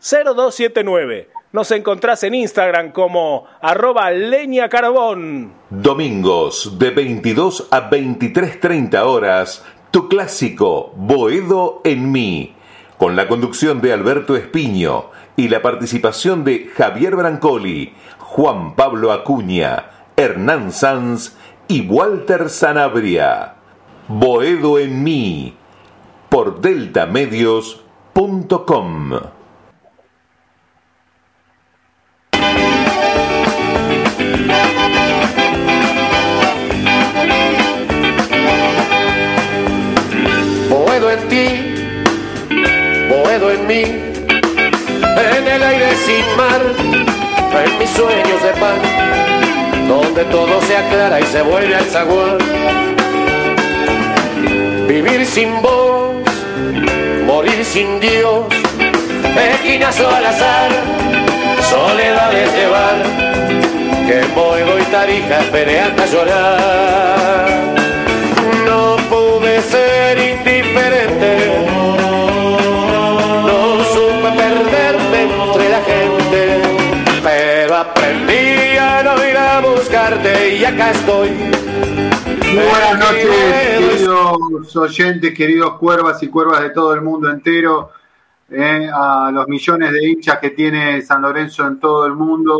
115-332-0279. Nos encontrás en Instagram como arroba leña carbón. Domingos de 22 a 23.30 horas tu clásico Boedo en mí, con la conducción de Alberto Espiño y la participación de Javier Brancoli, Juan Pablo Acuña, Hernán Sanz y Walter Sanabria. Boedo en mí, por deltamedios.com. ti, puedo en mí, en el aire sin mar, en mis sueños de pan, donde todo se aclara y se vuelve al zaguán. Vivir sin voz, morir sin Dios, esquinazo al azar, soledades llevar, que Boedo y Tarija esperé hasta llorar. Acá estoy. Buenas noches, queridos oyentes, queridos cuervas y cuervas de todo el mundo entero, eh, a los millones de hinchas que tiene San Lorenzo en todo el mundo,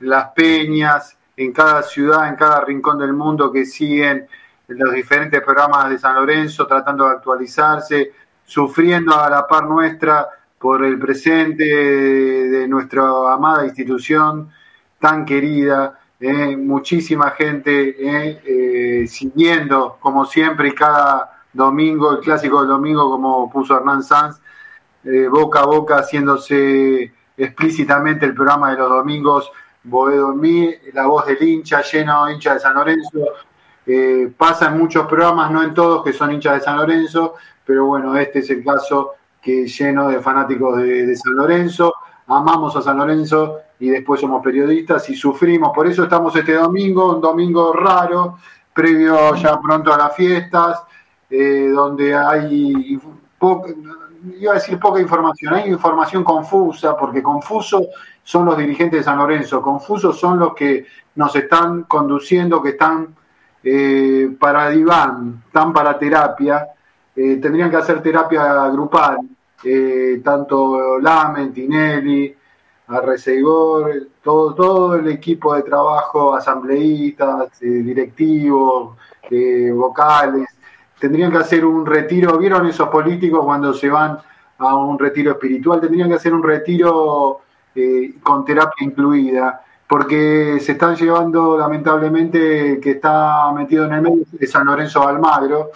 las peñas, en cada ciudad, en cada rincón del mundo que siguen los diferentes programas de San Lorenzo, tratando de actualizarse, sufriendo a la par nuestra por el presente de nuestra amada institución tan querida, eh, muchísima gente eh, eh, siguiendo, como siempre, y cada domingo, el clásico del domingo, como puso Hernán Sanz, boca a boca, haciéndose explícitamente el programa de los domingos, Boedo en mí, la voz del hincha, lleno hincha de San Lorenzo, pasa en muchos programas, no en todos, que son hinchas de San Lorenzo, pero bueno, este es el caso que lleno de fanáticos de, San Lorenzo. Amamos a San Lorenzo y después somos periodistas y sufrimos. Por eso estamos este domingo, un domingo raro, previo ya pronto a las fiestas, eh, donde hay iba a decir poca información, hay información confusa, porque confuso son los dirigentes de San Lorenzo, confusos son los que nos están conduciendo, que están eh, para diván, tan para terapia, eh, tendrían que hacer terapia grupal, eh, tanto Lamen, Tinelli, Arreceigor, todo, todo el equipo de trabajo, asambleístas, directivos, vocales, tendrían que hacer un retiro, ¿vieron esos políticos cuando se van a un retiro espiritual? Tendrían que hacer un retiro con terapia incluida porque se están llevando lamentablemente que está metido en el medio de San Lorenzo Almagro,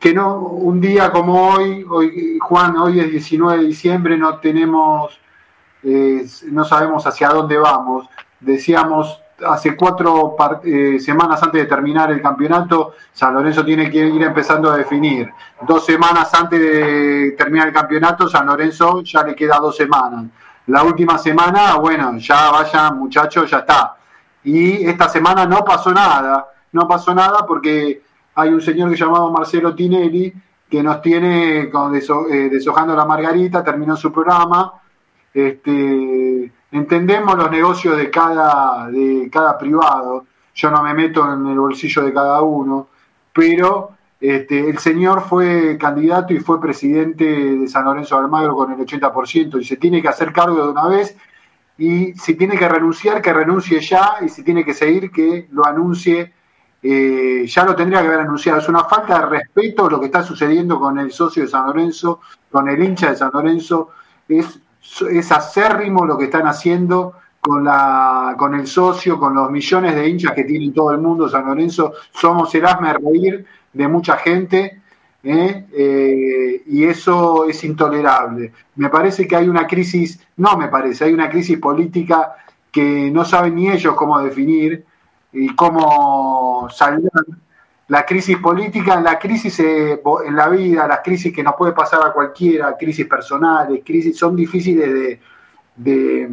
que no un día como hoy, hoy Juan, hoy es 19 de diciembre, no tenemos, eh, no sabemos hacia dónde vamos. Decíamos hace cuatro eh, semanas antes de terminar el campeonato, San Lorenzo tiene que ir empezando a definir. Dos semanas antes de terminar el campeonato, San Lorenzo ya le queda dos semanas la última semana, bueno, ya vaya muchachos, ya está. Y esta semana no pasó nada, no pasó nada porque hay un señor que llamado Marcelo Tinelli que nos tiene con eh, deshojando la margarita, terminó su programa. Este, entendemos los negocios de cada, de cada privado, yo no me meto en el bolsillo de cada uno, pero este, el señor fue candidato y fue presidente de San Lorenzo de Almagro con el 80% y se tiene que hacer cargo de una vez. y si tiene que renunciar, que renuncie ya, y si tiene que seguir, que lo anuncie. Eh, ya lo tendría que haber anunciado. Es una falta de respeto lo que está sucediendo con el socio de San Lorenzo, con el hincha de San Lorenzo. Es, es acérrimo lo que están haciendo con, la, con el socio, con los millones de hinchas que tiene todo el mundo San Lorenzo. Somos el asme reír de mucha gente ¿eh? Eh, y eso es intolerable. Me parece que hay una crisis, no me parece, hay una crisis política que no saben ni ellos cómo definir y cómo salir. La crisis política, la crisis eh, en la vida, las crisis que nos puede pasar a cualquiera, crisis personales, crisis, son difíciles de,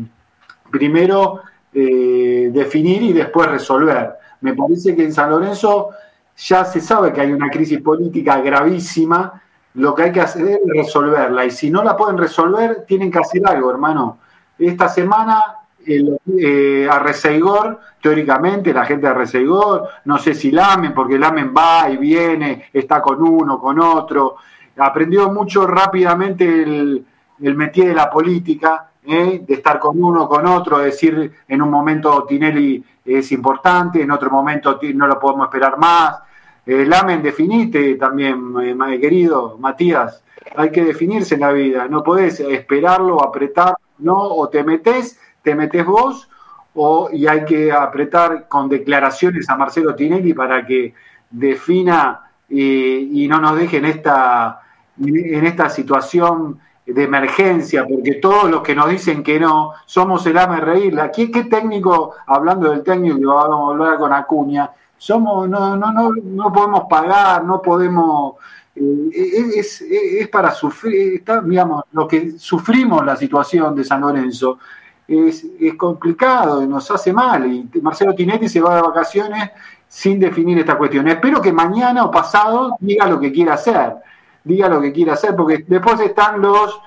primero definir y después resolver. Me parece que en San Lorenzo ya se sabe que hay una crisis política gravísima, lo que hay que hacer es resolverla. Y si no la pueden resolver, tienen que hacer algo, hermano. Esta semana eh, a Reseigor, teóricamente, la gente de Reseigor, no sé si Lamen, porque Lamen va y viene, está con uno, con otro, aprendió mucho rápidamente el, el métier de la política, ¿eh? de estar con uno, con otro, decir en un momento Tinelli es importante, en otro momento no lo podemos esperar más, eh, Lamen, definite también, eh, querido Matías. Hay que definirse en la vida. No podés esperarlo, apretar, ¿no? O te metes, te metes vos, o, y hay que apretar con declaraciones a Marcelo Tinelli para que defina y no nos deje en esta, en esta situación de emergencia, porque todos los que nos dicen que no, somos el AME reír. ¿Qué, ¿Qué técnico, hablando del técnico, que vamos a hablar con Acuña, somos, no, no, no, no podemos pagar, no podemos, eh, es, es, para sufrir, está, digamos, lo que sufrimos la situación de San Lorenzo es, es complicado nos hace mal. Y Marcelo Tinetti se va de vacaciones sin definir esta cuestión. Espero que mañana o pasado diga lo que quiera hacer, diga lo que quiera hacer, porque después están los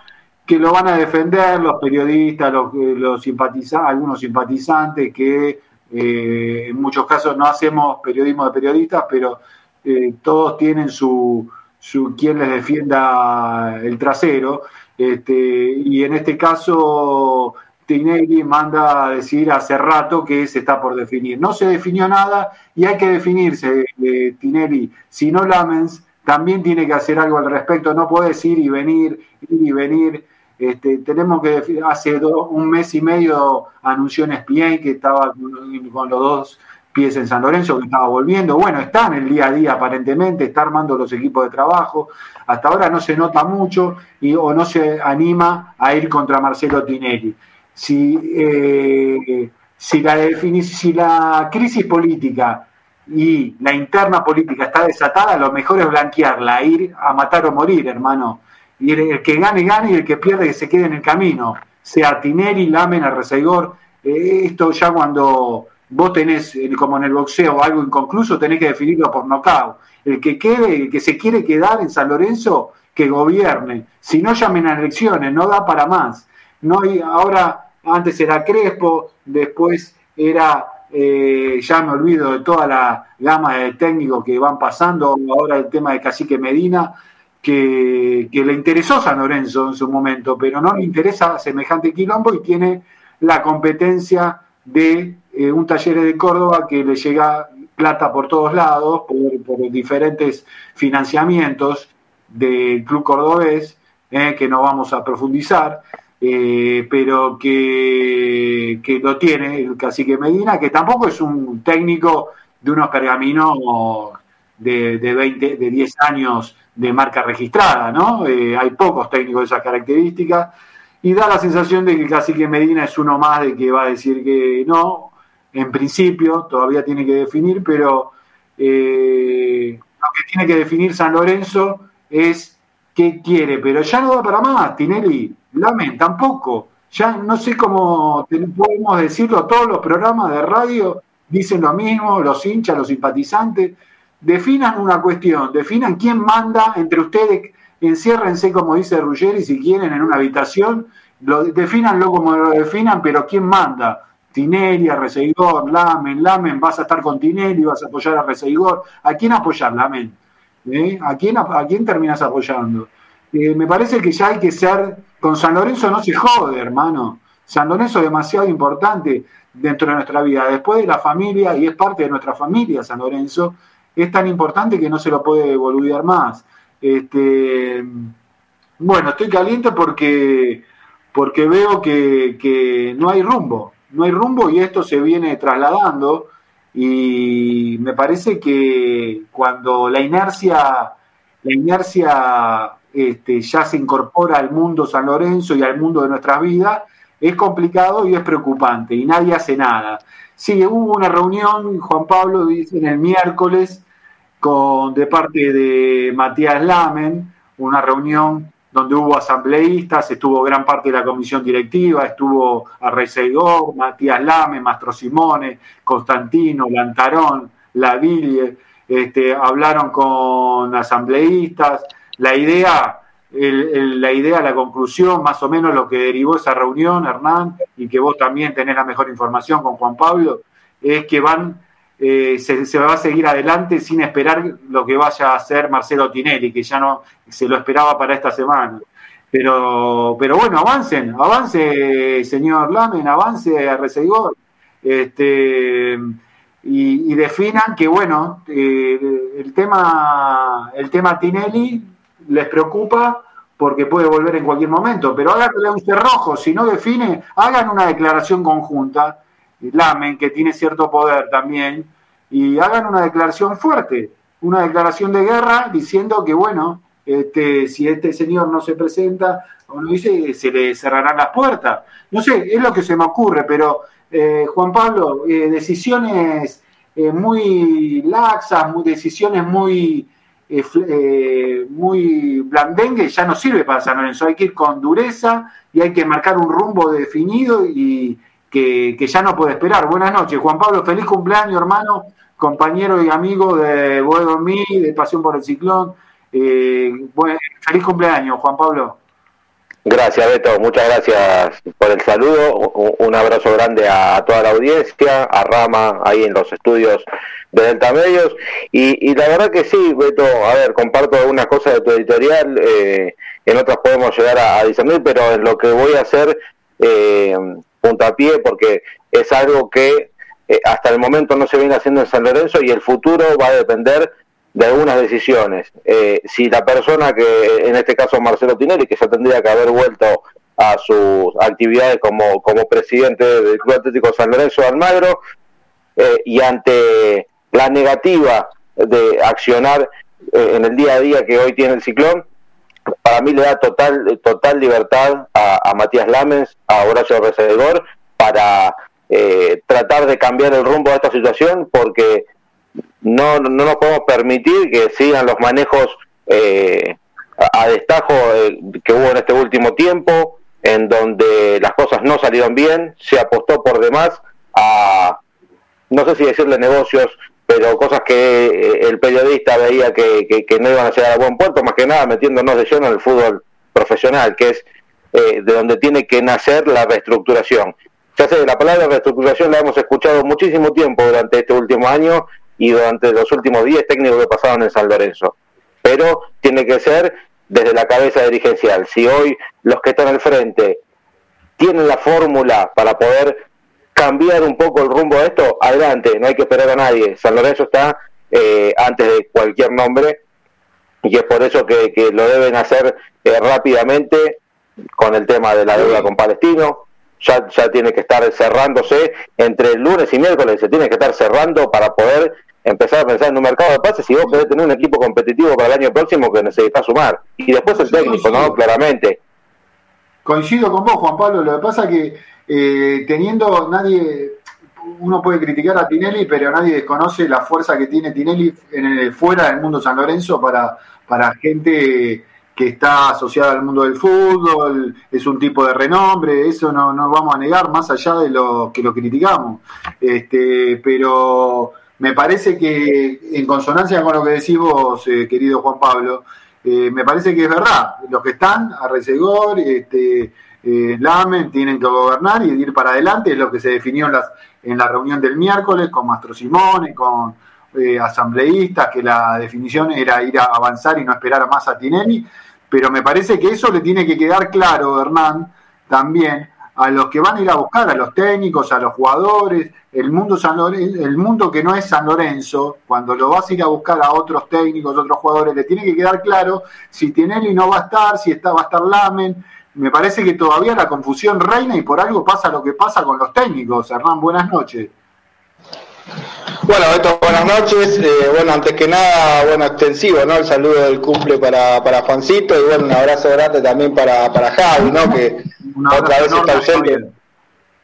que lo van a defender, los periodistas, los, los simpatizantes, algunos simpatizantes que eh, en muchos casos no hacemos periodismo de periodistas, pero eh, todos tienen su, su quien les defienda el trasero. Este, y en este caso, Tinelli manda a decir hace rato que se está por definir. No se definió nada y hay que definirse, eh, Tinelli. Si no Lamens, también tiene que hacer algo al respecto. No puede ir y venir, ir y venir. Este, tenemos que, hace un mes y medio anunció en que estaba con, los dos pies en San Lorenzo, que estaba volviendo. Bueno, está en el día a día aparentemente, está armando los equipos de trabajo. Hasta ahora no se nota mucho y, o no se anima a ir contra Marcelo Tinelli. Si, eh, si, la, si la crisis política y la interna política está desatada, lo mejor es blanquearla, ir a matar o morir, hermano y el, que gane, gane y el que pierde, que se quede en el camino. Sea Tinelli, Lamen, Arreseigor. Eh, esto ya cuando vos tenés, como en el boxeo, algo inconcluso, tenés que definirlo por nocaut. El que quede, el que se quiere quedar en San Lorenzo, que gobierne. Si no llamen a elecciones, no da para más. No hay, ahora, antes era Crespo, después era, eh, ya me olvido de toda la gama de técnicos que van pasando, ahora el tema de Cacique Medina, que, le interesó San Lorenzo en su momento, pero no le interesa semejante quilombo y tiene la competencia de eh, un taller de Córdoba que le llega plata por todos lados, por, diferentes financiamientos del club cordobés, eh, que no vamos a profundizar, eh, pero que, que, lo tiene el cacique Medina, que tampoco es un técnico de unos pergaminos de, de, 20, de 10 años de marca registrada, ¿no? Eh, hay pocos técnicos de esas características. Y da la sensación de que casi que Medina es uno más de que va a decir que no, en principio, todavía tiene que definir, pero eh, lo que tiene que definir San Lorenzo es qué quiere, pero ya no da para más, Tinelli, Lamen, tampoco. Ya no sé cómo podemos decirlo, todos los programas de radio dicen lo mismo, los hinchas, los simpatizantes, definan una cuestión, definan quién manda entre ustedes, enciérrense como dice Ruggeri si quieren en una habitación, lo, definanlo como lo definan, pero quién manda. Tinelli, Arreseigor, Lamen, Lamen, vas a estar con Tinelli, vas a apoyar a Arreseigor. ¿A quién apoyar, Lamen? ¿Eh? ¿A, quién, ¿A quién terminas apoyando? Me parece que ya hay que ser, con San Lorenzo no se jode, hermano. San Lorenzo es demasiado importante dentro de nuestra vida. Después de la familia, y es parte de nuestra familia San Lorenzo, es tan importante que no se lo puede boludear más. Este, bueno, estoy caliente porque, porque veo que, que no hay rumbo, no hay rumbo y esto se viene trasladando y me parece que cuando la inercia, la inercia este, ya se incorpora al mundo San Lorenzo y al mundo de nuestras vidas, es complicado y es preocupante y nadie hace nada. Sí, hubo una reunión, Juan Pablo dice, en el miércoles con, de parte de Matías Lamen, una reunión donde hubo asambleístas, estuvo gran parte de la comisión directiva, estuvo Arreceidor, Matías Lamen, Mastro Simone, Constantino, Lantarón, Laville, este, hablaron con asambleístas. La idea la idea, la conclusión, más o menos lo que derivó esa reunión, Hernán, y que vos también tenés la mejor información con Juan Pablo, es que van, eh, se, va a seguir adelante sin esperar lo que vaya a hacer Marcelo Tinelli, que ya no se lo esperaba para esta semana. Pero, pero bueno, avancen, avance, señor Lamen, avance a este, y, definan que, bueno, eh, el, tema, el tema Tinelli les preocupa porque puede volver en cualquier momento, pero háganle un cerrojo, si no define, hagan una declaración conjunta, Lamen, que tiene cierto poder también, y hagan una declaración fuerte, una declaración de guerra diciendo que, bueno, este, si este señor no se presenta, o no dice, se le cerrarán las puertas. No sé, es lo que se me ocurre, pero eh, Juan Pablo, eh, decisiones eh, muy laxas, muy, decisiones muy eh, eh, muy blandengue ya no sirve para San Lorenzo. Hay que ir con dureza y hay que marcar un rumbo definido y que, ya no puede esperar. Buenas noches, Juan Pablo. Feliz cumpleaños, hermano, compañero y amigo de Boedo Mí, de Pasión por el Ciclón. Eh, feliz cumpleaños, Juan Pablo. Gracias, Beto. Muchas gracias por el saludo. Un abrazo grande a toda la audiencia, a Rama, ahí en los estudios de Delta Medios. Y, la verdad que sí, Beto, a ver, comparto algunas cosas de tu editorial, eh, en otras podemos llegar a, discernir, pero en lo que voy a hacer eh, puntapié, porque es algo que eh, hasta el momento no se viene haciendo en San Lorenzo y el futuro va a depender de algunas decisiones. Eh, si la persona que, en este caso Marcelo Tinelli, que ya tendría que haber vuelto a sus actividades como, como presidente del Club Atlético San Lorenzo de Almagro, y ante la negativa de accionar eh, en el día a día que hoy tiene el ciclón, para mí le da total, total libertad a, Matías Lamens, a Horacio Recedor, para eh, tratar de cambiar el rumbo de esta situación, porque no, no nos podemos permitir que sigan los manejos eh, a, destajo que hubo en este último tiempo, en donde las cosas no salieron bien, se apostó por demás a, no sé si decirle negocios pero cosas que eh, el periodista veía que, no iban a llegar a buen puerto, más que nada metiéndonos de lleno en el fútbol profesional, que es eh, de donde tiene que nacer la reestructuración. Ya sé, la palabra reestructuración la hemos escuchado muchísimo tiempo durante este último año y durante los últimos 10 técnicos que pasaron en San Lorenzo, pero tiene que ser desde la cabeza dirigencial. Si hoy los que están al frente tienen la fórmula para poder cambiar un poco el rumbo de esto, adelante, no hay que esperar a nadie. San Lorenzo está eh, antes de cualquier nombre y es por eso que, lo deben hacer eh, rápidamente con el tema de la deuda con Palestino. Ya, ya tiene que estar cerrándose entre el lunes y miércoles, se tiene que estar cerrando para poder empezar a pensar en un mercado de pases y vos querés tener un equipo competitivo para el año próximo que necesitas sumar. Y después el técnico, ¿no? Claramente. Coincido con vos, Juan Pablo. Lo que pasa que eh, teniendo nadie, uno puede criticar a Tinelli, pero nadie desconoce la fuerza que tiene Tinelli en fuera del mundo San Lorenzo para, para gente que está asociada al mundo del fútbol, es un tipo de renombre, eso no, no vamos a negar más allá de lo que lo criticamos. Este, pero me parece que en consonancia con lo que decís vos, eh, querido Juan Pablo, eh, me parece que es verdad. Los que están, Arrecegor, este, eh, Lamen, tienen que gobernar y ir para adelante, es lo que se definió en, las, en la reunión del miércoles con Mastro Simone, con eh, asambleístas, que la definición era ir a avanzar y no esperar más a Tinelli, pero me parece que eso le tiene que quedar claro, Hernán, también a los que van a ir a buscar, a los técnicos, a los jugadores, el mundo, San Lorenzo, el mundo que no es San Lorenzo, cuando lo vas a ir a buscar a otros técnicos, otros jugadores, le tiene que quedar claro si Tinelli no va a estar, si está, va a estar Lamen. Me parece que todavía la confusión reina y por algo pasa lo que pasa con los técnicos. Hernán, buenas noches. Bueno, Beto, buenas noches. Eh, bueno, antes que nada, bueno, extensivo, ¿no? El saludo del cumple para, para Juancito y bueno, un abrazo grande también para, para Javi, ¿no? Que otra vez está ausente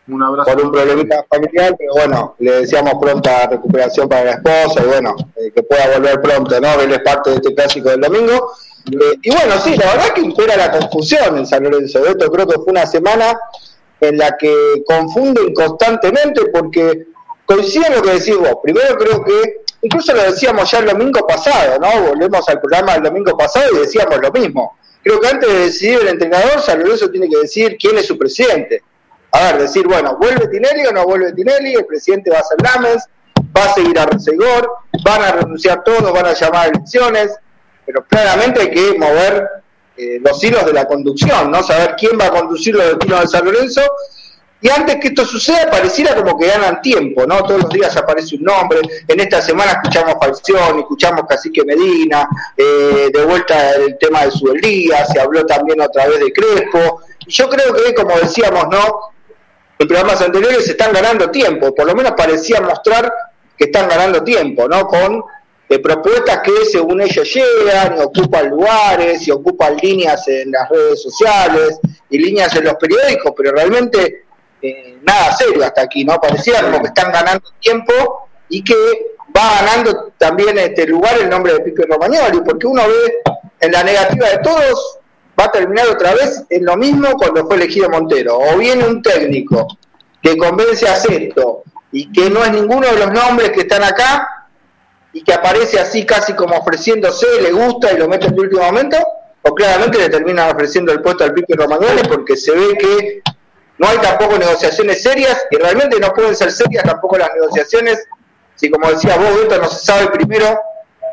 un abrazo por un problemita familiar, pero bueno, le deseamos pronta recuperación para la esposa y bueno, eh, que pueda volver pronto, ¿no? Él es parte de este clásico del domingo. Eh, y bueno, sí, la verdad que impera la confusión en San Lorenzo. Esto creo que fue una semana en la que confunden constantemente porque coincide lo que decís vos. Primero creo que, incluso lo decíamos ya el domingo pasado, ¿no? Volvemos al programa del domingo pasado y decíamos lo mismo. Creo que antes de decidir el entrenador, San Lorenzo tiene que decir quién es su presidente. A ver, decir, bueno, ¿vuelve Tinelli o no vuelve Tinelli? El presidente va a ser Lames, va a seguir a Resegor, van a renunciar todos, van a llamar a elecciones, pero claramente hay que mover eh, los hilos de la conducción, ¿no? Saber quién va a conducir los destinos de San Lorenzo y antes que esto suceda, pareciera como que ganan tiempo, ¿no? Todos los días aparece un nombre. En esta semana escuchamos Falción, escuchamos Cacique Medina, eh, de vuelta el tema de Subeldía, se habló también otra vez de Crespo. Yo creo que, como decíamos, ¿no? En programas anteriores se están ganando tiempo, por lo menos parecía mostrar que están ganando tiempo, ¿no? Con eh, propuestas que según ellos llegan y ocupan lugares y ocupan líneas en las redes sociales y líneas en los periódicos, pero realmente eh, nada serio hasta aquí, ¿no? Parecía como que están ganando tiempo y que va ganando también este lugar el nombre de Pipe Romagnoli, porque uno ve en la negativa de todos, va a terminar otra vez en lo mismo cuando fue elegido Montero. O viene un técnico que convence a Seto y que no es ninguno de los nombres que están acá y que aparece así casi como ofreciéndose, le gusta y lo mete en el último momento, o claramente le terminan ofreciendo el puesto al Pipe Romagnoli porque se ve que no hay tampoco negociaciones serias y realmente no pueden ser serias tampoco las negociaciones si como decía vos, Beto, no se sabe primero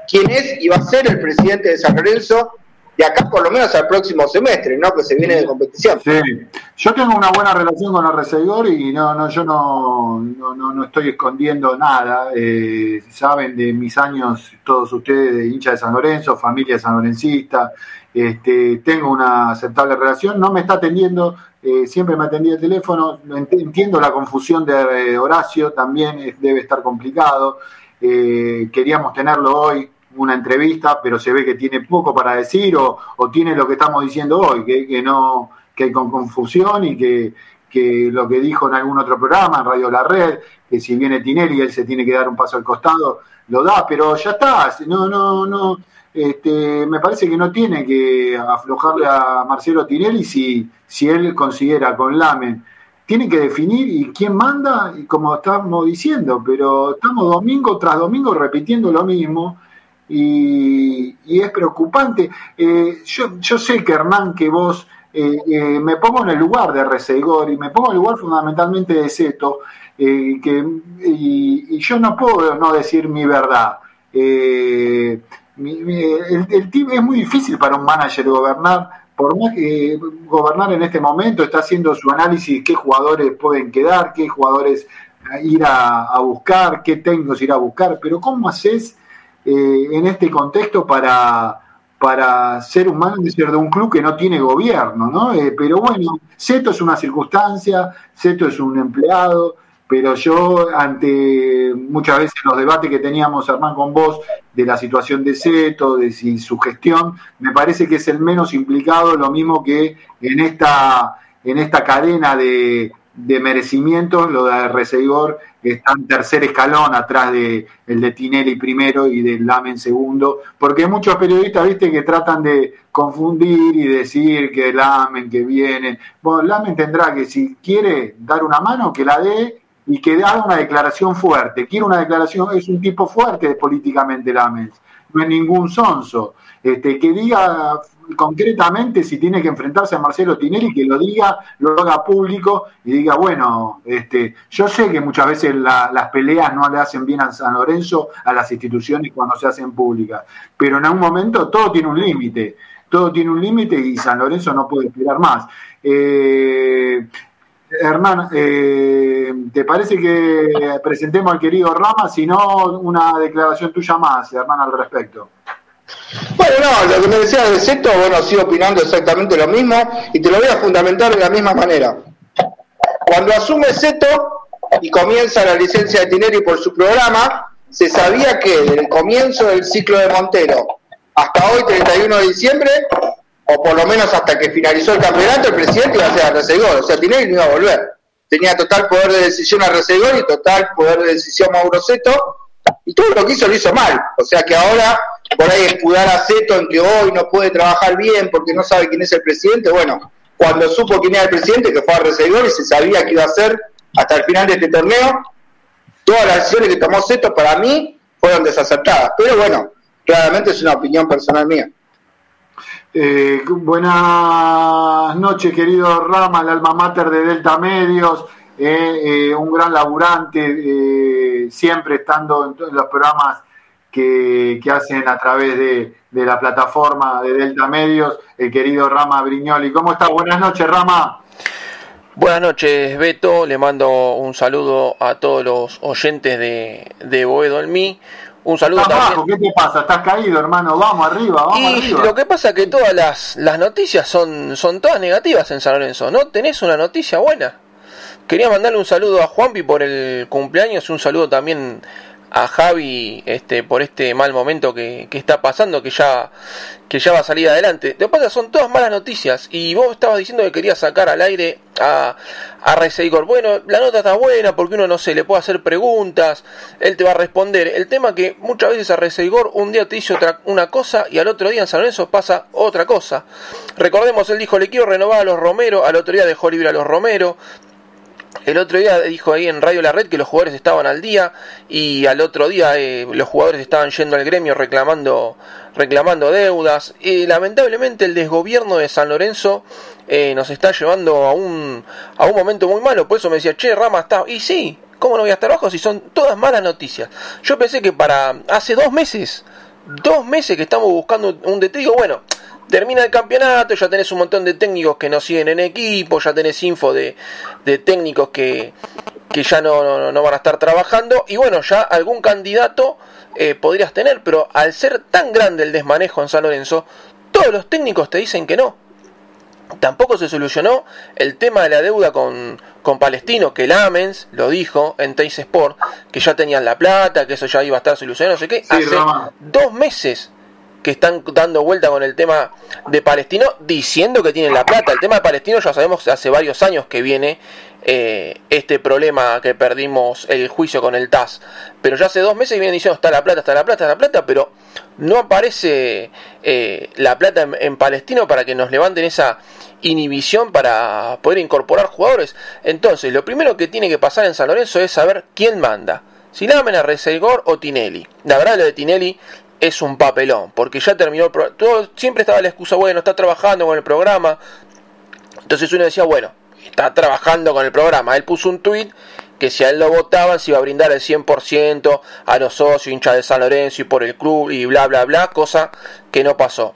quién es y va a ser el presidente de San Lorenzo de acá por lo menos al próximo semestre, ¿no? Que se viene de competición. Sí, yo tengo una buena relación con el Reseguor y no, no, yo no, no, no estoy escondiendo nada. Eh, saben de mis años, todos ustedes, de hincha de San Lorenzo, familia sanlorencista, este, tengo una aceptable relación, no me está atendiendo, eh, siempre me atendía el teléfono, entiendo la confusión de Horacio, también debe estar complicado, eh, queríamos tenerlo hoy, una entrevista, pero se ve que tiene poco para decir o, tiene lo que estamos diciendo hoy, que, no que hay con confusión y que, que, lo que dijo en algún otro programa, en Radio La Red, que si viene Tinelli él se tiene que dar un paso al costado, lo da, pero ya está, no, no, no, este, me parece que no tiene que aflojarle a Marcelo Tinelli si, si él considera con Lamen. Tiene que definir y quién manda, y como estamos diciendo, pero estamos domingo tras domingo repitiendo lo mismo y, es preocupante. Eh, yo, yo sé que Hernán, que vos eh, eh, me pongo en el lugar de Resegor y me pongo en el lugar fundamentalmente de Seto, que, y, yo no puedo no decir mi verdad. El, el team es muy difícil para un manager gobernar, por más que gobernar en este momento está haciendo su análisis qué jugadores pueden quedar, qué jugadores ir a, a buscar, qué técnicos ir a buscar, pero ¿cómo haces eh, en este contexto para, para ser un manager de un club que no tiene gobierno, ¿no? Eh, pero bueno, Seto es una circunstancia, Seto es un empleado, pero yo ante muchas veces los debates que teníamos, Hermán, con vos, de la situación de Seto, de su gestión, me parece que es el menos implicado, lo mismo que en esta, en esta cadena de, merecimientos, lo de Resegor está en tercer escalón atrás de el de Tinelli primero y del Lamen segundo, porque muchos periodistas, viste, que tratan de confundir y decir que Lamen, que viene. Bueno, Lamen tendrá que, si quiere dar una mano, que la dé y que haga una declaración fuerte. Quiere una declaración, es un tipo fuerte políticamente Lamen, no es ningún sonso. Este, que diga concretamente si tiene que enfrentarse a Marcelo Tinelli, que lo diga, lo haga público y diga, bueno, este, yo sé que muchas veces las peleas no le hacen bien a San Lorenzo, a las instituciones cuando se hacen públicas, pero en algún momento todo tiene un límite, todo tiene un límite y San Lorenzo no puede esperar más. Eh, Hernán, eh, ¿te parece que presentemos al querido Rama? Si no, una declaración tuya más, Hernán, al respecto. Bueno, no, lo que me decías de Seto, bueno, sigo opinando exactamente lo mismo y te lo voy a fundamentar de la misma manera. Cuando asume Seto y comienza la licencia de Tineri por su programa, se sabía que desde el comienzo del ciclo de Montero hasta hoy, 31 de diciembre, o por lo menos hasta que finalizó el campeonato, el presidente iba a ser a Resegor, o sea, Tinelli no iba a volver. Tenía total poder de decisión a Resegor y total poder de decisión Mauro Seto, y todo lo que hizo lo hizo mal. O sea que ahora, por ahí escudar a Seto en que hoy no puede trabajar bien porque no sabe quién es el presidente, bueno, cuando supo quién era el presidente, que fue a Resegor y se sabía que iba a ser hasta el final de este torneo, todas las decisiones que tomó Seto para mí fueron desacertadas. Pero bueno, claramente es una opinión personal mía. Eh, buenas noches, querido Rama, el alma mater de Delta Medios, eh, eh, un gran laburante, siempre estando en los programas que, hacen a través de, la plataforma de Delta Medios, el querido Rama Brignoli. ¿Cómo está? Buenas noches, Rama. Buenas noches, Beto. Le mando un saludo a todos los oyentes de, de Boedo en mí. Un saludo también. ¿qué te pasa? ¿Estás caído, hermano? Vamos arriba, vamos y Lo que pasa es que todas las, las noticias son, son todas negativas en San Lorenzo. ¿No tenés una noticia buena? Quería mandarle un saludo a Juanpi por el cumpleaños, un saludo también a Javi este, por este mal momento que, está pasando, que ya, que ya va a salir adelante. Que pasa son todas malas noticias. Y vos estabas diciendo que querías sacar al aire a, a Reseigor. Bueno, la nota está buena porque uno no sé, le puede hacer preguntas, él te va a responder. El tema que muchas veces a Reseigor un día te dice otra, una cosa y al otro día en San Lorenzo pasa otra cosa. Recordemos, él dijo, le quiero renovar a los Romero, al otro día dejó libre a los Romero, el otro día dijo ahí en Radio La Red que los jugadores estaban al día y al otro día eh, los jugadores estaban yendo al gremio reclamando, reclamando deudas. Y lamentablemente el desgobierno de San Lorenzo eh, nos está llevando a un, a un momento muy malo. Por eso me decía, che, Rama está... Y sí, ¿cómo no voy a estar bajo si son todas malas noticias? Yo pensé que para hace dos meses, dos meses que estamos buscando un detalle, bueno termina el campeonato, ya tenés un montón de técnicos que no siguen en equipo, ya tenés info de, de técnicos que, que ya no, no, van a estar trabajando, y bueno, ya algún candidato eh, podrías tener, pero al ser tan grande el desmanejo en San Lorenzo, todos los técnicos te dicen que no. Tampoco se solucionó el tema de la deuda con, con Palestino, que el Amens lo dijo en Teis Sport, que ya tenían la plata, que eso ya iba a estar solucionado, no sé qué. Hace dos meses que están dando vuelta con el tema de Palestino diciendo que tienen la plata. El tema de Palestino ya sabemos hace varios años que viene eh, este problema que perdimos el juicio con el TAS. Pero ya hace dos meses vienen diciendo está la plata, está la plata, está la plata, pero no aparece eh, la plata en, Palestino para que nos levanten esa inhibición para poder incorporar jugadores. Entonces, lo primero que tiene que pasar en San Lorenzo es saber quién manda. Si la a Resegor o Tinelli. La verdad lo de Tinelli es un papelón, porque ya terminó, todo, siempre estaba la excusa, bueno, está trabajando con el programa, entonces uno decía, bueno, está trabajando con el programa, él puso un tweet que si a él lo votaban se iba a brindar el 100% a los socios, hinchas de San Lorenzo y por el club y bla bla bla, cosa que no pasó.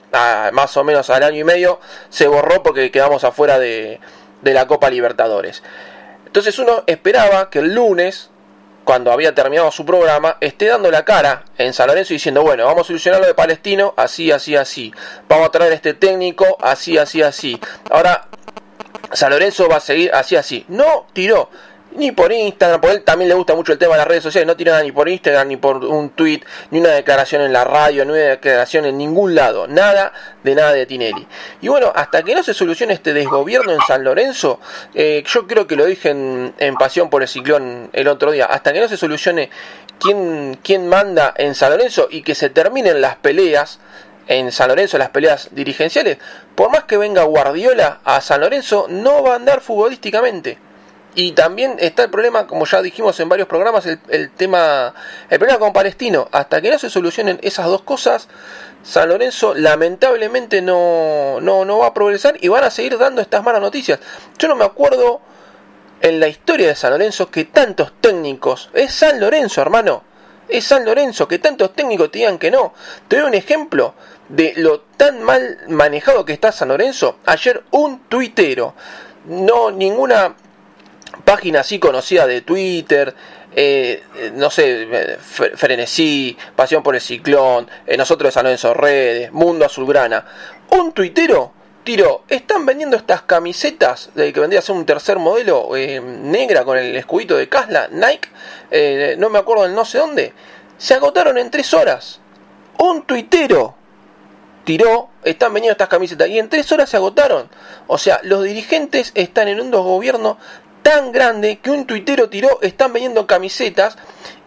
más o menos al año y medio se borró porque quedamos afuera de, de la Copa Libertadores. Entonces uno esperaba que el lunes cuando había terminado su programa, esté dando la cara en San Lorenzo diciendo, bueno, vamos a solucionar lo de Palestino, así, así, así. Vamos a traer este técnico, así, así, así. Ahora, San Lorenzo va a seguir así, así. No tiró ni por Instagram, porque él también le gusta mucho el tema de las redes sociales, no tiene nada ni por Instagram, ni por un tweet, ni una declaración en la radio, ni una declaración en ningún lado, nada de nada de Tinelli. Y bueno, hasta que no se solucione este desgobierno en San Lorenzo, eh, yo creo que lo dije en, Pasión por el Ciclón el otro día, hasta que no se solucione quién, quién manda en San Lorenzo y que se terminen las peleas, en San Lorenzo las peleas dirigenciales, por más que venga Guardiola a San Lorenzo, no va a andar futbolísticamente. Y también está el problema, como ya dijimos en varios programas, el, tema, el problema con Palestino. Hasta que no se solucionen esas dos cosas, San Lorenzo lamentablemente no, no, no va a progresar y van a seguir dando estas malas noticias. Yo no me acuerdo en la historia de San Lorenzo que tantos técnicos, es San Lorenzo hermano, es San Lorenzo, que tantos técnicos te digan que no. Te doy un ejemplo de lo tan mal manejado que está San Lorenzo. Ayer un tuitero, no ninguna páginas así conocidas de Twitter, eh, no sé, Frenesí, Pasión por el Ciclón, nosotros de San Lorenzo Redes, Mundo Azulgrana, un tuitero tiró, están vendiendo estas camisetas de que vendría a ser un tercer modelo negra con el escudito de Casla, Nike, no me acuerdo del no sé dónde, se agotaron en tres horas. Un tuitero tiró, están vendiendo estas camisetas y en tres horas se agotaron. O sea, los dirigentes están en un gobierno tan grande que un tuitero tiró, están vendiendo camisetas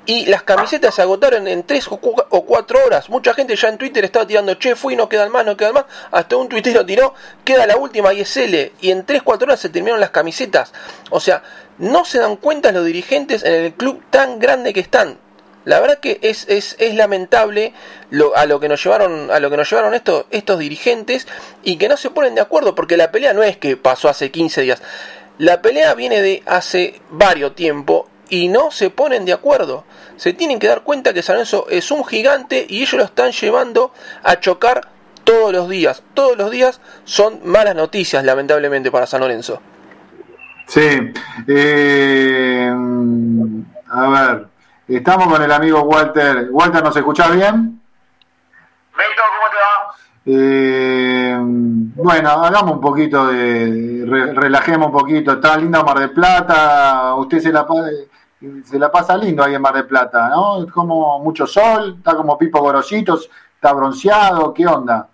y las camisetas se agotaron en tres o cuatro horas. Mucha gente ya en Twitter estaba tirando, che, fui, no quedan más, no quedan más. Hasta un tuitero tiró, queda la última y es L. Y en tres, cuatro horas se terminaron las camisetas. O sea, no se dan cuenta los dirigentes en el club tan grande que están. La verdad que es, es, es lamentable lo, a lo que nos llevaron, a lo que nos llevaron estos, estos dirigentes y que no se ponen de acuerdo, porque la pelea no es que pasó hace 15 días. La pelea viene de hace varios tiempo y no se ponen de acuerdo. Se tienen que dar cuenta que San Lorenzo es un gigante y ellos lo están llevando a chocar todos los días. Todos los días son malas noticias, lamentablemente, para San Lorenzo. Sí. Eh, a ver, Estamos con el amigo Walter. Walter, ¿nos escuchás bien? Eh, bueno, hagamos un poquito de. relajemos un poquito. Está lindo Mar del Plata. Usted se la, se la pasa lindo ahí en Mar del Plata, ¿no? Es como mucho sol, está como Pipo Gorositos, está bronceado. ¿Qué onda?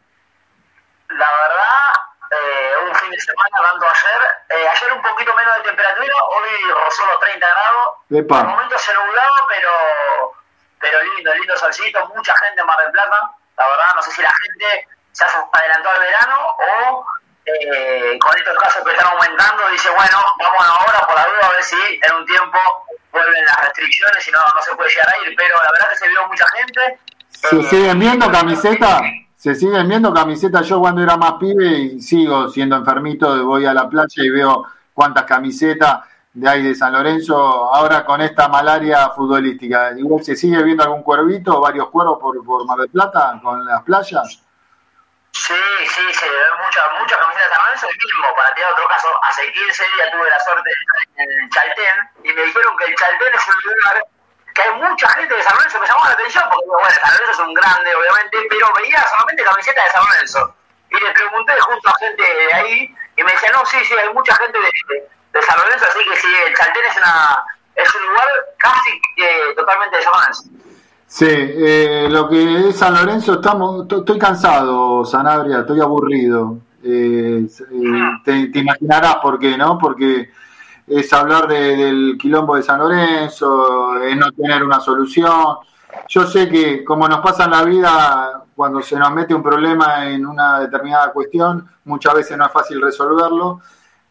La verdad, eh, un fin de semana dando ayer. Eh, ayer un poquito menos de temperatura, hoy rozó los 30 grados de momento se nublaba, pero, pero lindo, lindo solcito, mucha gente en Mar del Plata. La verdad, no sé si la gente se adelantó al verano o eh, con estos casos que están aumentando dice, bueno, vamos ahora por la duda a ver si en un tiempo vuelven las restricciones y no, no se puede llegar a ir. Pero la verdad que se vio mucha gente. ¿Se siguen viendo camisetas? Se siguen viendo camisetas. Yo cuando era más pibe y sigo siendo enfermito, voy a la playa y veo cuántas camisetas de ahí de San Lorenzo, ahora con esta malaria futbolística, igual se sigue viendo algún cuervito, varios cuervos por, por Mar del Plata, con las playas. Sí, sí, se ven muchas muchas camisetas San Lorenzo, el mismo, para tirar otro caso, hace 15 días tuve la suerte de estar en el Chaltén y me dijeron que el Chaltén es un lugar que hay mucha gente de San Lorenzo, me llamó la atención, porque bueno, San Lorenzo es un grande, obviamente, pero veía solamente camisetas de San Lorenzo. Y le pregunté junto a gente de ahí, y me decía, no, sí, sí, hay mucha gente de, de San Lorenzo, así que sí, el Chaltén es, una, es un lugar casi eh, totalmente de San Lorenzo. Sí, eh, lo que es San Lorenzo, estamos, estoy cansado, Sanabria, estoy aburrido. Eh, te, imaginarás por qué, ¿no? Porque es hablar del quilombo de San Lorenzo, es no tener una solución. Yo sé que como nos pasa en la vida, cuando se nos mete un problema en una determinada cuestión, muchas veces no es fácil resolverlo